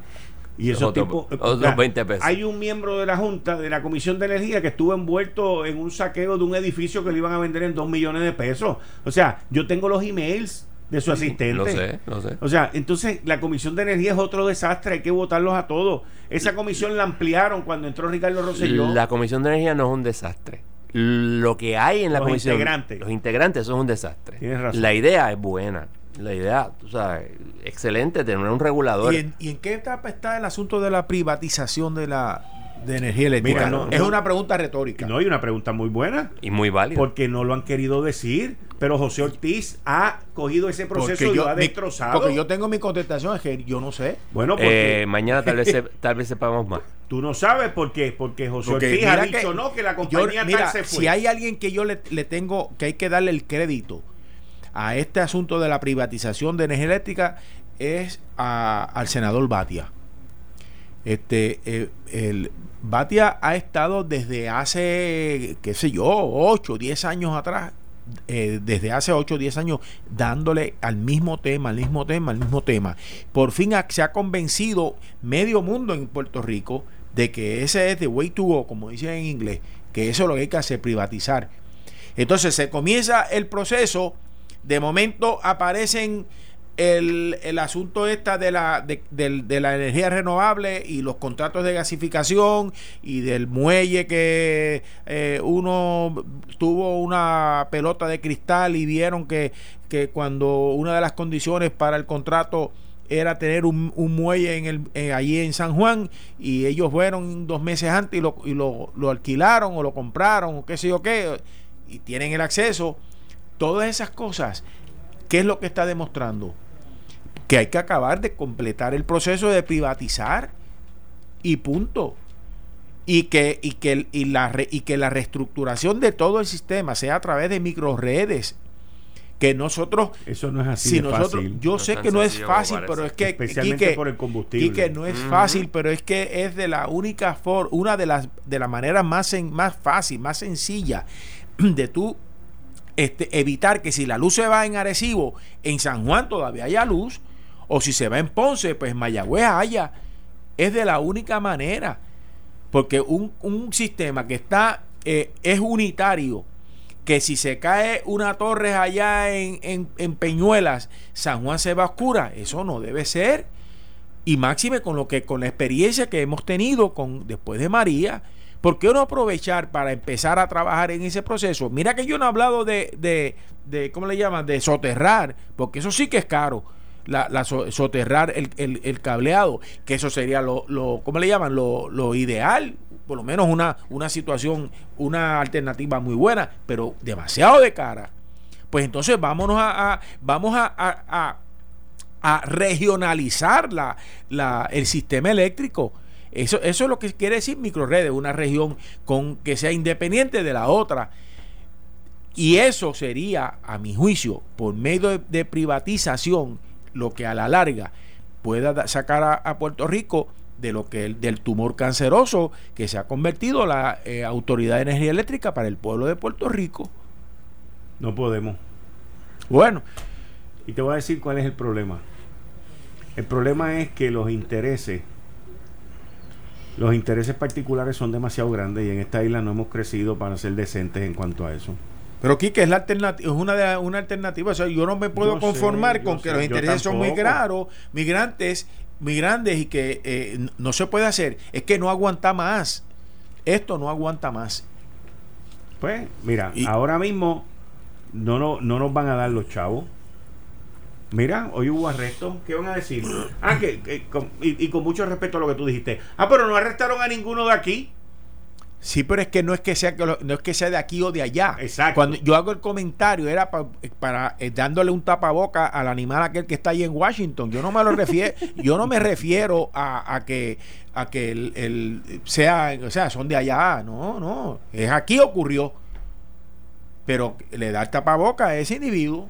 Y esos tipos. Otros 20 pesos. Hay un miembro de la Junta, de la Comisión de Energía, que estuvo envuelto en un saqueo de un edificio que le iban a vender en 2 millones de pesos. O sea, yo tengo los emails de su asistente. Lo sé, lo sé. O sea, entonces la Comisión de Energía es otro desastre, hay que votarlos a todos. Esa comisión la ampliaron cuando entró Ricardo Rosselló. La Comisión de Energía no es un desastre. Lo que hay en la Los comisión. integrantes. Los integrantes son un desastre. Tienes razón. La idea es buena. La idea, tú sabes, excelente tener un regulador. ¿Y en, y en qué etapa está el asunto de la privatización de la de energía eléctrica? Mira, no, es no. una pregunta retórica. No, hay una pregunta muy buena. Y muy válido. Porque no lo han querido decir. Pero José Ortiz ha cogido ese proceso y lo ha mi- destrozado. porque yo tengo mi contestación, es que yo no sé. bueno, porque Eh, mañana tal vez, se- tal vez sepamos más. tú no sabes por qué. Porque José Porque Ortiz ha mira dicho que no, que la yo- compañía tal mira, se fue. si hay alguien que yo le, le tengo, que hay que darle el crédito a este asunto de la privatización de energía eléctrica, es al senador Batia. Este, eh, el Batia ha estado desde hace, qué sé yo, 8, 10 años atrás, eh, desde hace 8 o 10 años, dándole al mismo tema, al mismo tema, al mismo tema. Por fin se ha convencido medio mundo en Puerto Rico de que ese es the way to go, como dicen en inglés, que eso es lo que hay que hacer, privatizar. Entonces se comienza el proceso, de momento aparecen el, el asunto esta de la, de, de la energía renovable y los contratos de gasificación y del muelle que eh, uno tuvo una pelota de cristal y vieron que, que cuando una de las condiciones para el contrato era tener un, un muelle en el, eh, allí en San Juan y ellos fueron dos meses antes y, lo, y lo, lo alquilaron o lo compraron o qué sé yo qué y tienen el acceso todas esas cosas ¿qué es lo que está demostrando? que hay que acabar de completar el proceso de privatizar y punto y que y que y la y que la reestructuración de todo el sistema sea a través de microredes que nosotros Eso no es así si de nosotros fácil. yo No sé que no es fácil pero es que Especialmente Quique, por el combustible. Quique, no es fácil pero es que es de la única forma una de las de la manera más en- más fácil más sencilla de tú este, evitar que si la luz se va en Arecibo, en San Juan todavía haya luz, o si se va en Ponce, pues Mayagüez haya. Es de la única manera. Porque un, un sistema que está, eh, es unitario, que si se cae una torre allá en, en, en Peñuelas, San Juan se va a oscura, eso no debe ser. Y máxime con lo que, con la experiencia que hemos tenido con después de María, ¿Por qué no aprovechar para empezar a trabajar en ese proceso? Mira que yo no he hablado de, de, de ¿cómo le llaman? De soterrar, porque eso sí que es caro. La, la so- soterrar el, el- cableado, que eso sería lo, lo ¿cómo le llaman? Lo, lo ideal, por lo menos una, una situación, una alternativa muy buena, pero demasiado de cara. Pues entonces vámonos a, a- vamos a- a- a regionalizar la, la- el sistema eléctrico. Eso, eso es lo que quiere decir microredes, una región con que sea independiente de la otra. Y eso sería, a mi juicio, por medio de, de privatización, lo que a la larga pueda da- sacar a, a Puerto Rico de lo que el- del tumor canceroso que se ha convertido la eh, Autoridad de Energía Eléctrica para el pueblo de Puerto Rico. No podemos. Bueno, Y te voy a decir cuál es el problema. El problema es que los intereses, los intereses particulares son demasiado grandes y en esta isla no hemos crecido para ser decentes en cuanto a eso. Pero Quique es la alternativa, es una de, una alternativa. O sea, yo no me puedo Yo conformar sé, con que sé, los intereses son muy claros, migrantes, muy grandes y que eh, no se puede hacer. Es que no aguanta más. Esto no aguanta más. Pues, mira, Y- ahora mismo no, no, no nos van a dar los chavos. Mira, hoy hubo arrestos. ¿Qué van a decir? Ah, que, que con- y, y con mucho respeto a lo que tú dijiste. Ah, pero no arrestaron a ninguno de aquí. Sí, pero es que no es que sea no es que sea de aquí o de allá. Exacto. Cuando yo hago el comentario era pa- para eh, dándole un tapaboca al animal aquel que está ahí en Washington. Yo no me lo refiero, yo no me refiero a, a que a que el, el- sea, o sea, son de allá, no, no, es aquí ocurrió. Pero le da el tapaboca a ese individuo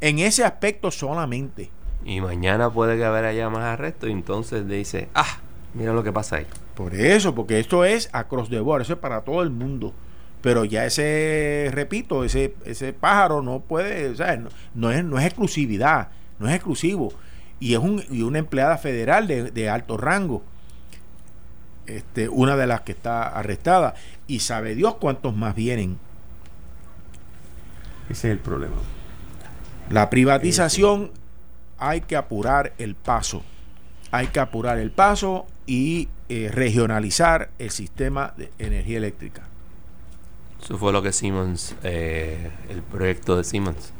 en ese aspecto solamente. Y mañana puede que haber allá más arrestos y entonces dice, ah, mira lo que pasa ahí. Por eso, porque esto es across the board, eso es para todo el mundo. Pero ya ese, repito, ese, ese pájaro no puede, o sea, no, no es, no es exclusividad, no es exclusivo. y es un, y una empleada federal de, de alto rango. Este, una de las que está arrestada. Y sabe Dios cuántos más vienen. Ese es el problema. La privatización hay que apurar el paso. Hay que apurar el paso y eh, regionalizar el sistema de energía eléctrica. Eso fue lo que Siemens, eh, el proyecto de Siemens.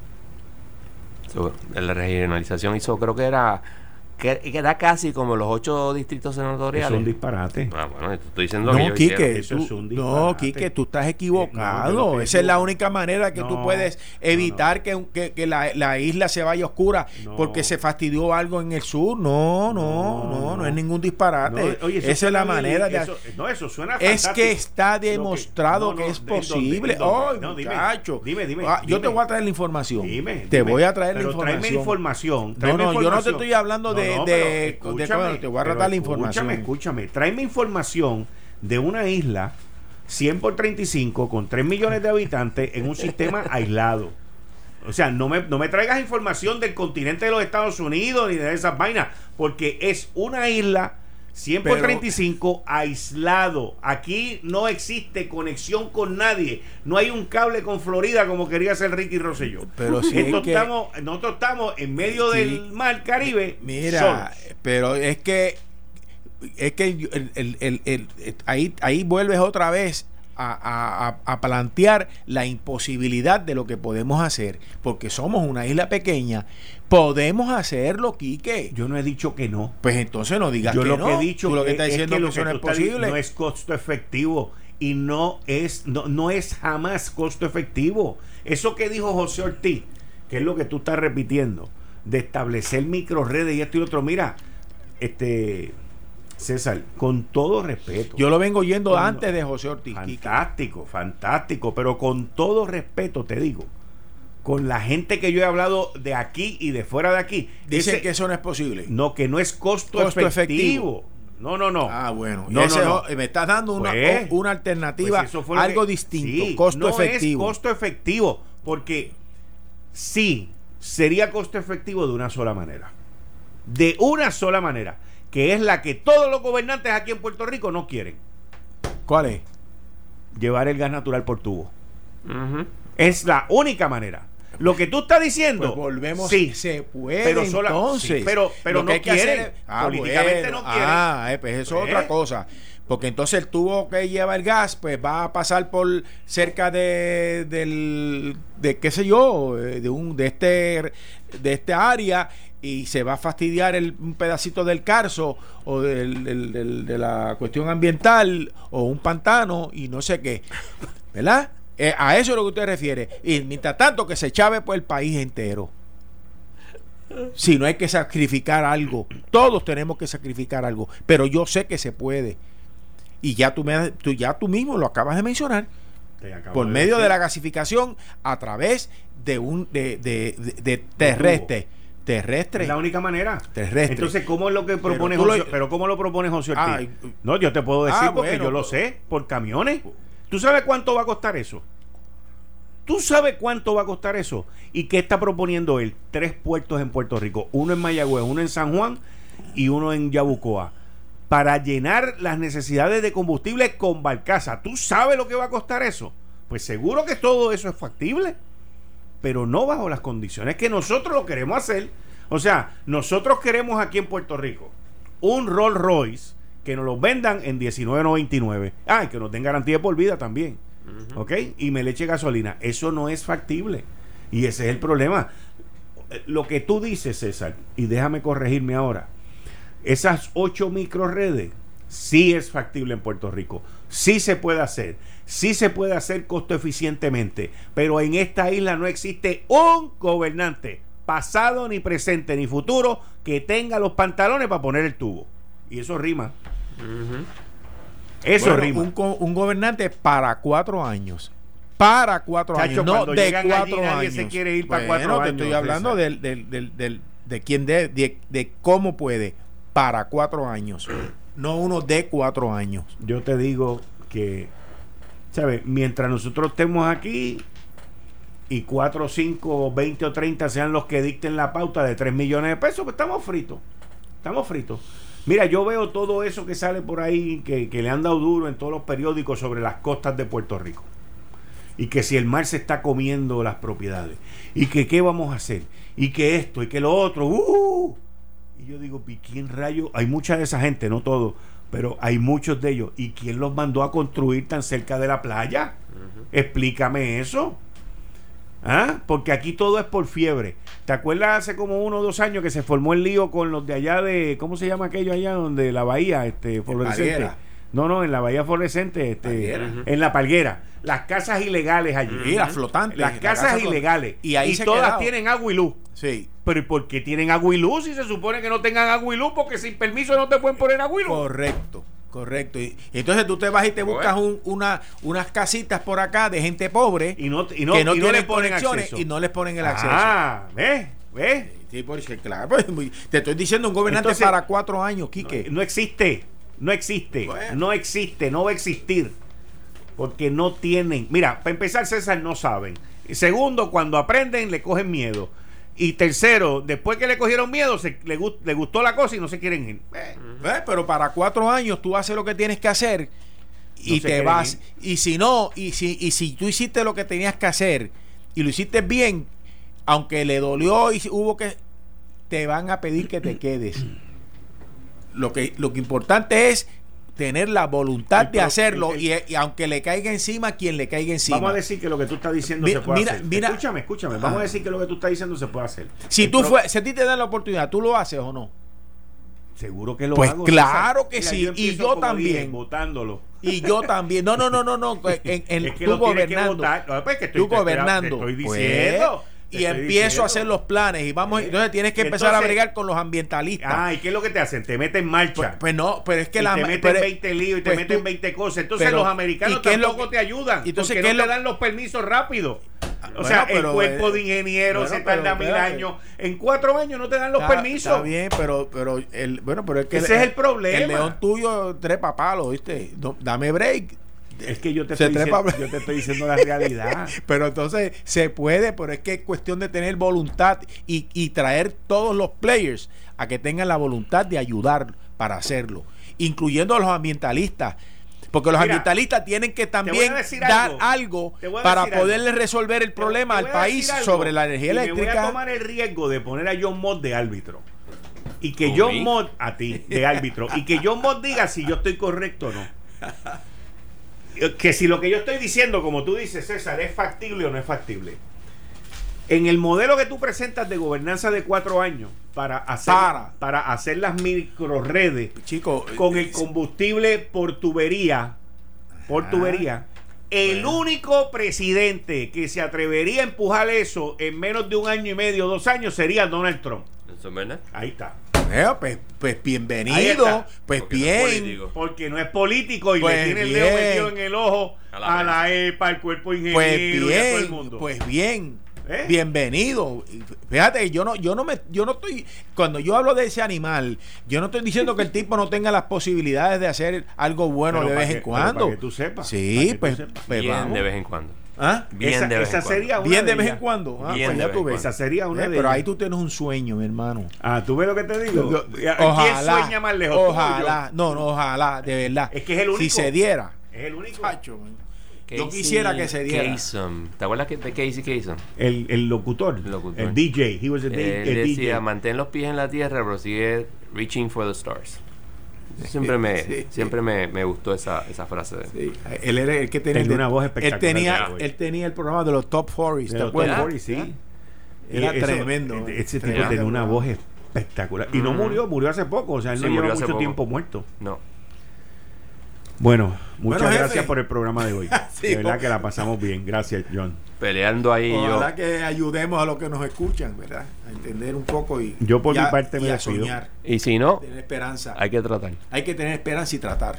La regionalización hizo, creo que era que, era casi como los ocho distritos senatoriales. Es un disparate. Ah, bueno, estoy diciendo No, que yo Quique, Eso tú, es un no, disparate. Quique, tú estás Eh, equivocado. no, Esa es la única manera que tú No, puedes evitar que, que- que la, la isla se vaya oscura No. porque se fastidió algo en el sur. No, no, no, no, es ningún disparate. No, oye, Esa es la manera de... eso- no, eso suena es fantástico. que está demostrado no, que, no, es posible. Ay, No, dime, muchacho. dime, dime, Ah, yo te voy a traer la información. Dime, te voy a traer Pero la información. Tráeme información. No, no, yo no te estoy hablando de- No, de- escúchame, te voy a la información. Escúchame, escúchame. Tráeme información de una isla 100 por 35 con 3 millones de habitantes en un sistema aislado. O sea, no me, no me traigas información del continente de los Estados Unidos ni de esas vainas, porque es una isla 100 por Pero- 35 aislado. Aquí no existe conexión con nadie. No hay un cable con Florida como quería hacer Ricky Rosselló. Pero si Esto es que- estamos, nosotros estamos en medio Sí. del mar Caribe. Mira, solos. pero es que es que el- el- el- el- ahí, ahí vuelves otra vez a, a- a- a plantear la imposibilidad de lo que podemos hacer, porque somos una isla pequeña, podemos hacerlo, Quique. Yo no he dicho que no. Pues entonces no digas Yo que lo no. que he dicho Tú lo que es- estás es diciendo que que lo que no es posible. no es costo efectivo y no es no, no es jamás costo efectivo. Eso que dijo José Ortiz, que es lo que tú estás repitiendo, de establecer microredes y esto y otro, mira, este César, con todo respeto. Yo lo vengo oyendo Con- antes de José Ortiz. Fantástico, fantástico, pero con todo respeto te digo, con la gente que yo he hablado de aquí y de fuera de aquí, Dicen ese- que eso no es posible. no que no es costo, Costo efectivo. No, no, no. Ah, bueno. No, Ese no, es- Me estás dando una, Pues, una alternativa, Pues eso fue algo que- distinto, Sí, costo no efectivo. Es costo efectivo, porque sí, sería costo efectivo de una sola manera. De una sola manera, que es la que todos los gobernantes aquí en Puerto Rico no quieren. ¿Cuál es? Llevar el gas natural por tubo. Es la única manera. Lo que tú estás diciendo, Pues volvemos. sí, se puede pero sola- entonces. sí, pero- pero no que quieren. es- ah, Políticamente bueno. no quieren. Ah, eh, pues eso es Pues. otra cosa. Porque entonces el tubo que lleva el gas, pues va a pasar por cerca de del de qué sé yo, eh, de un de este de esta área y se va a fastidiar el, un pedacito del carso o del- del- del- de la cuestión ambiental o un pantano y no sé qué. ¿Verdad? Eh, a eso es lo que usted refiere. Y mientras tanto que se chave por el país entero. Si no hay que sacrificar algo, todos tenemos que sacrificar algo, pero yo sé que se puede. Y ya tú, me, tú, ya tú mismo lo acabas de mencionar, por de medio decir. de la gasificación a través de un de, de, de- de terrestre. Terrestre. Es la única manera. Terrestre. Entonces, ¿cómo es lo que propone lo- José? Pero ¿cómo lo propone José Ortiz? No, yo te puedo decir Ah, porque bueno, yo lo sé, por camiones. ¿Tú sabes cuánto va a costar eso? ¿Tú sabes cuánto va a costar eso? ¿Y qué está proponiendo él? Tres puertos en Puerto Rico, uno en Mayagüez, uno en San Juan y uno en Yabucoa, para llenar las necesidades de combustible con barcaza. ¿Tú sabes lo que va a costar eso? Pues seguro que todo eso es factible pero no bajo las condiciones que nosotros lo queremos hacer. O sea, nosotros queremos aquí en Puerto Rico un Rolls Royce que nos lo vendan en 19.99. Ah, y que nos den garantía por vida también. ¿Ok? Y me le eche gasolina. Eso no es factible. Y ese es el problema. Lo que tú dices, César, y déjame corregirme ahora, esas ocho microredes sí es factible en Puerto Rico, sí se puede hacer, sí se puede hacer costo eficientemente, pero en esta isla no existe un gobernante, pasado ni presente ni futuro, que tenga los pantalones para poner el tubo. Y eso rima. Eso Bueno, rima. un, co- un gobernante para cuatro años. Para cuatro Chacho, años, no de allí, cuatro nadie años. se quiere ir para Bueno, cuatro te años, estoy hablando del, del, del, del- de quién de, de, de cómo puede para cuatro años, no uno de cuatro años. yo te digo que, ¿sabes? Mientras nosotros estemos aquí, y 4, 5, 20 o 30 sean los que dicten la pauta de 3 millones de pesos, pues estamos fritos. Estamos fritos. Mira, yo veo todo eso que sale por ahí, que, le han dado duro en todos los periódicos sobre las costas de Puerto Rico. Y que si el mar se está comiendo las propiedades. Y que qué vamos a hacer. Y que esto y que lo otro. ¡Uh! Y yo digo, ¿y quién rayo? Hay mucha de esa gente, no todo, pero hay muchos de ellos. ¿Y quién los mandó a construir tan cerca de la playa? Explícame eso. ¿Ah? Porque aquí todo es por fiebre. ¿Te acuerdas hace como uno o dos años que se formó el lío con los de allá de, ¿cómo se llama aquello allá donde la bahía, este, fluorescente? No, no, en la bahía fluorescente, este, en la palguera. Las casas ilegales allí. las flotantes. Las casas ilegales. Y ahí todas tienen agua y luz. Sí. Pero ¿y por qué tienen agua y luz si se supone que no tengan agua y luz? Porque sin permiso no te pueden poner agua y luz. Correcto. Correcto. Y, entonces tú te vas y te buscas una, unas casitas por acá de gente pobre y no, y no, que no, y tienen conexiones y no les ponen el acceso. Ah, ¿ves? ¿Ves? Sí, porque claro, pues, te estoy diciendo un gobernante para cuatro años, Quique. No, existe, no existe, no existe, no va a existir. Porque no tienen. Mira, para empezar, César no saben. Segundo, cuando aprenden, le cogen miedo. Y tercero, después que le cogieron miedo, se, le, le gustó la cosa y no se quieren ir. Pero para cuatro años tú haces lo que tienes que hacer y te vas. Y si no, y si, y si tú hiciste lo que tenías que hacer y lo hiciste bien, aunque le dolió y hubo que, te van a pedir que te quedes. Lo que, lo que importante es tener la voluntad de hacerlo y, aunque le caiga encima quien le caiga encima. Vamos a decir que lo que tú estás diciendo se puede hacer. escúchame, escúchame. Vamos a decir que lo que tú estás diciendo se puede hacer. Si tú fue, si a ti te dan la oportunidad, ¿tú lo haces o no? Seguro que lo pues hago. claro que sí. y yo también. votándolo. Y yo también. No, no, no, no, no. En, en, es que tú gobernando. Que pues que estoy, tú gobernando. Te estoy diciendo. Pues, y empiezo a hacer los planes y vamos entonces tienes que empezar a bregar con los ambientalistas. Ah y qué es lo que te hacen te meten en marcha. Pues, pues no pero es que y la te meten 20 líos y te pues meten 20 cosas. Entonces los americanos tampoco te ayudan entonces porque no le dan los permisos rápido. O sea, el cuerpo de ingenieros se tarda mil años. En cuatro años no te dan los permisos. Está bien, pero, pero el, bueno, pero es que ese es el problema. El león tuyo trepa palos, ¿viste? dame break es que yo te, estoy diciendo, yo te estoy diciendo la realidad. pero entonces se puede, pero es que es cuestión de tener voluntad y, y traer todos los players a que tengan la voluntad de ayudar para hacerlo, incluyendo a los ambientalistas. Porque los ambientalistas tienen que también dar algo, para poderle resolver el problema al país sobre la energía eléctrica. Me voy a tomar el riesgo de poner a John Mott de árbitro. Y que John Mott, a ti, de árbitro, y que John Mott diga si yo estoy correcto o no que si lo que yo estoy diciendo, como tú dices, César, es factible o no es factible. En el modelo que tú presentas de gobernanza de cuatro años para hacer, para, hacer las micro redes Chico, con el combustible por tubería, por tubería, el único presidente que se atrevería a empujar eso en menos de un año y medio, dos años, sería Donald Trump. Ahí está. Pues, pues, bienvenido, pues bien. porque no es político y le pues tiene el dedo metido en el ojo a la, EPA, al cuerpo ingeniero pues y a todo el mundo. Pues bien. ¿Eh? Bienvenido. Fíjate, yo no, yo no me, yo no estoy, cuando yo hablo de ese animal, yo no estoy diciendo que el tipo no tenga las posibilidades de hacer algo bueno de vez en cuando. Para que tú sepas. Sí, pues, pues bien de vez en cuando. ¿Ah? Bien esa, de vez esa en sería cuando. una Bien de vez en cuando. Ah, Bien pues de vez tú en ves. Esa sería una Eh, de pero ellas. ahí tú tienes un sueño, mi hermano. Ah, ¿tú ves lo que te digo? Yo- ¿Quién ojalá, sueña más lejos? Ojalá, no, no, ojalá, de verdad. Es que es el único. Si se diera. Es el único. Chacho, man. Yo Casey quisiera que se diera. Kasem. ¿Te acuerdas que- de Casey Kasem? El, el locutor, El locutor. el DJ. He was a, Él a decía, DJ. mantén los pies en la tierra, pero sigue reaching for the stars. Siempre me, Sí. siempre me, me gustó esa, esa frase. de él. Sí, él era el que tenía, Tenía una voz él espectacular, tenía, él tenía el programa de los Top 40, ¿te Pero acuerdas? Tom Ford, sí. Era eso- tremendo. eh, Ese tipo tenía una voz espectacular. Y no murió, murió hace poco. O sea, él Sí, no lleva hace mucho poco. tiempo muerto. No. Bueno, muchas Bueno, gracias por el programa de hoy. Sí, de verdad que la pasamos bien. Gracias, John. Peleando ahí Ojalá yo. que ayudemos a los que nos escuchan, ¿verdad? A entender un poco y, Yo por y a- mi parte me y a soñar, Y si no, tener esperanza. hay que tratar. Hay que tener esperanza y tratar.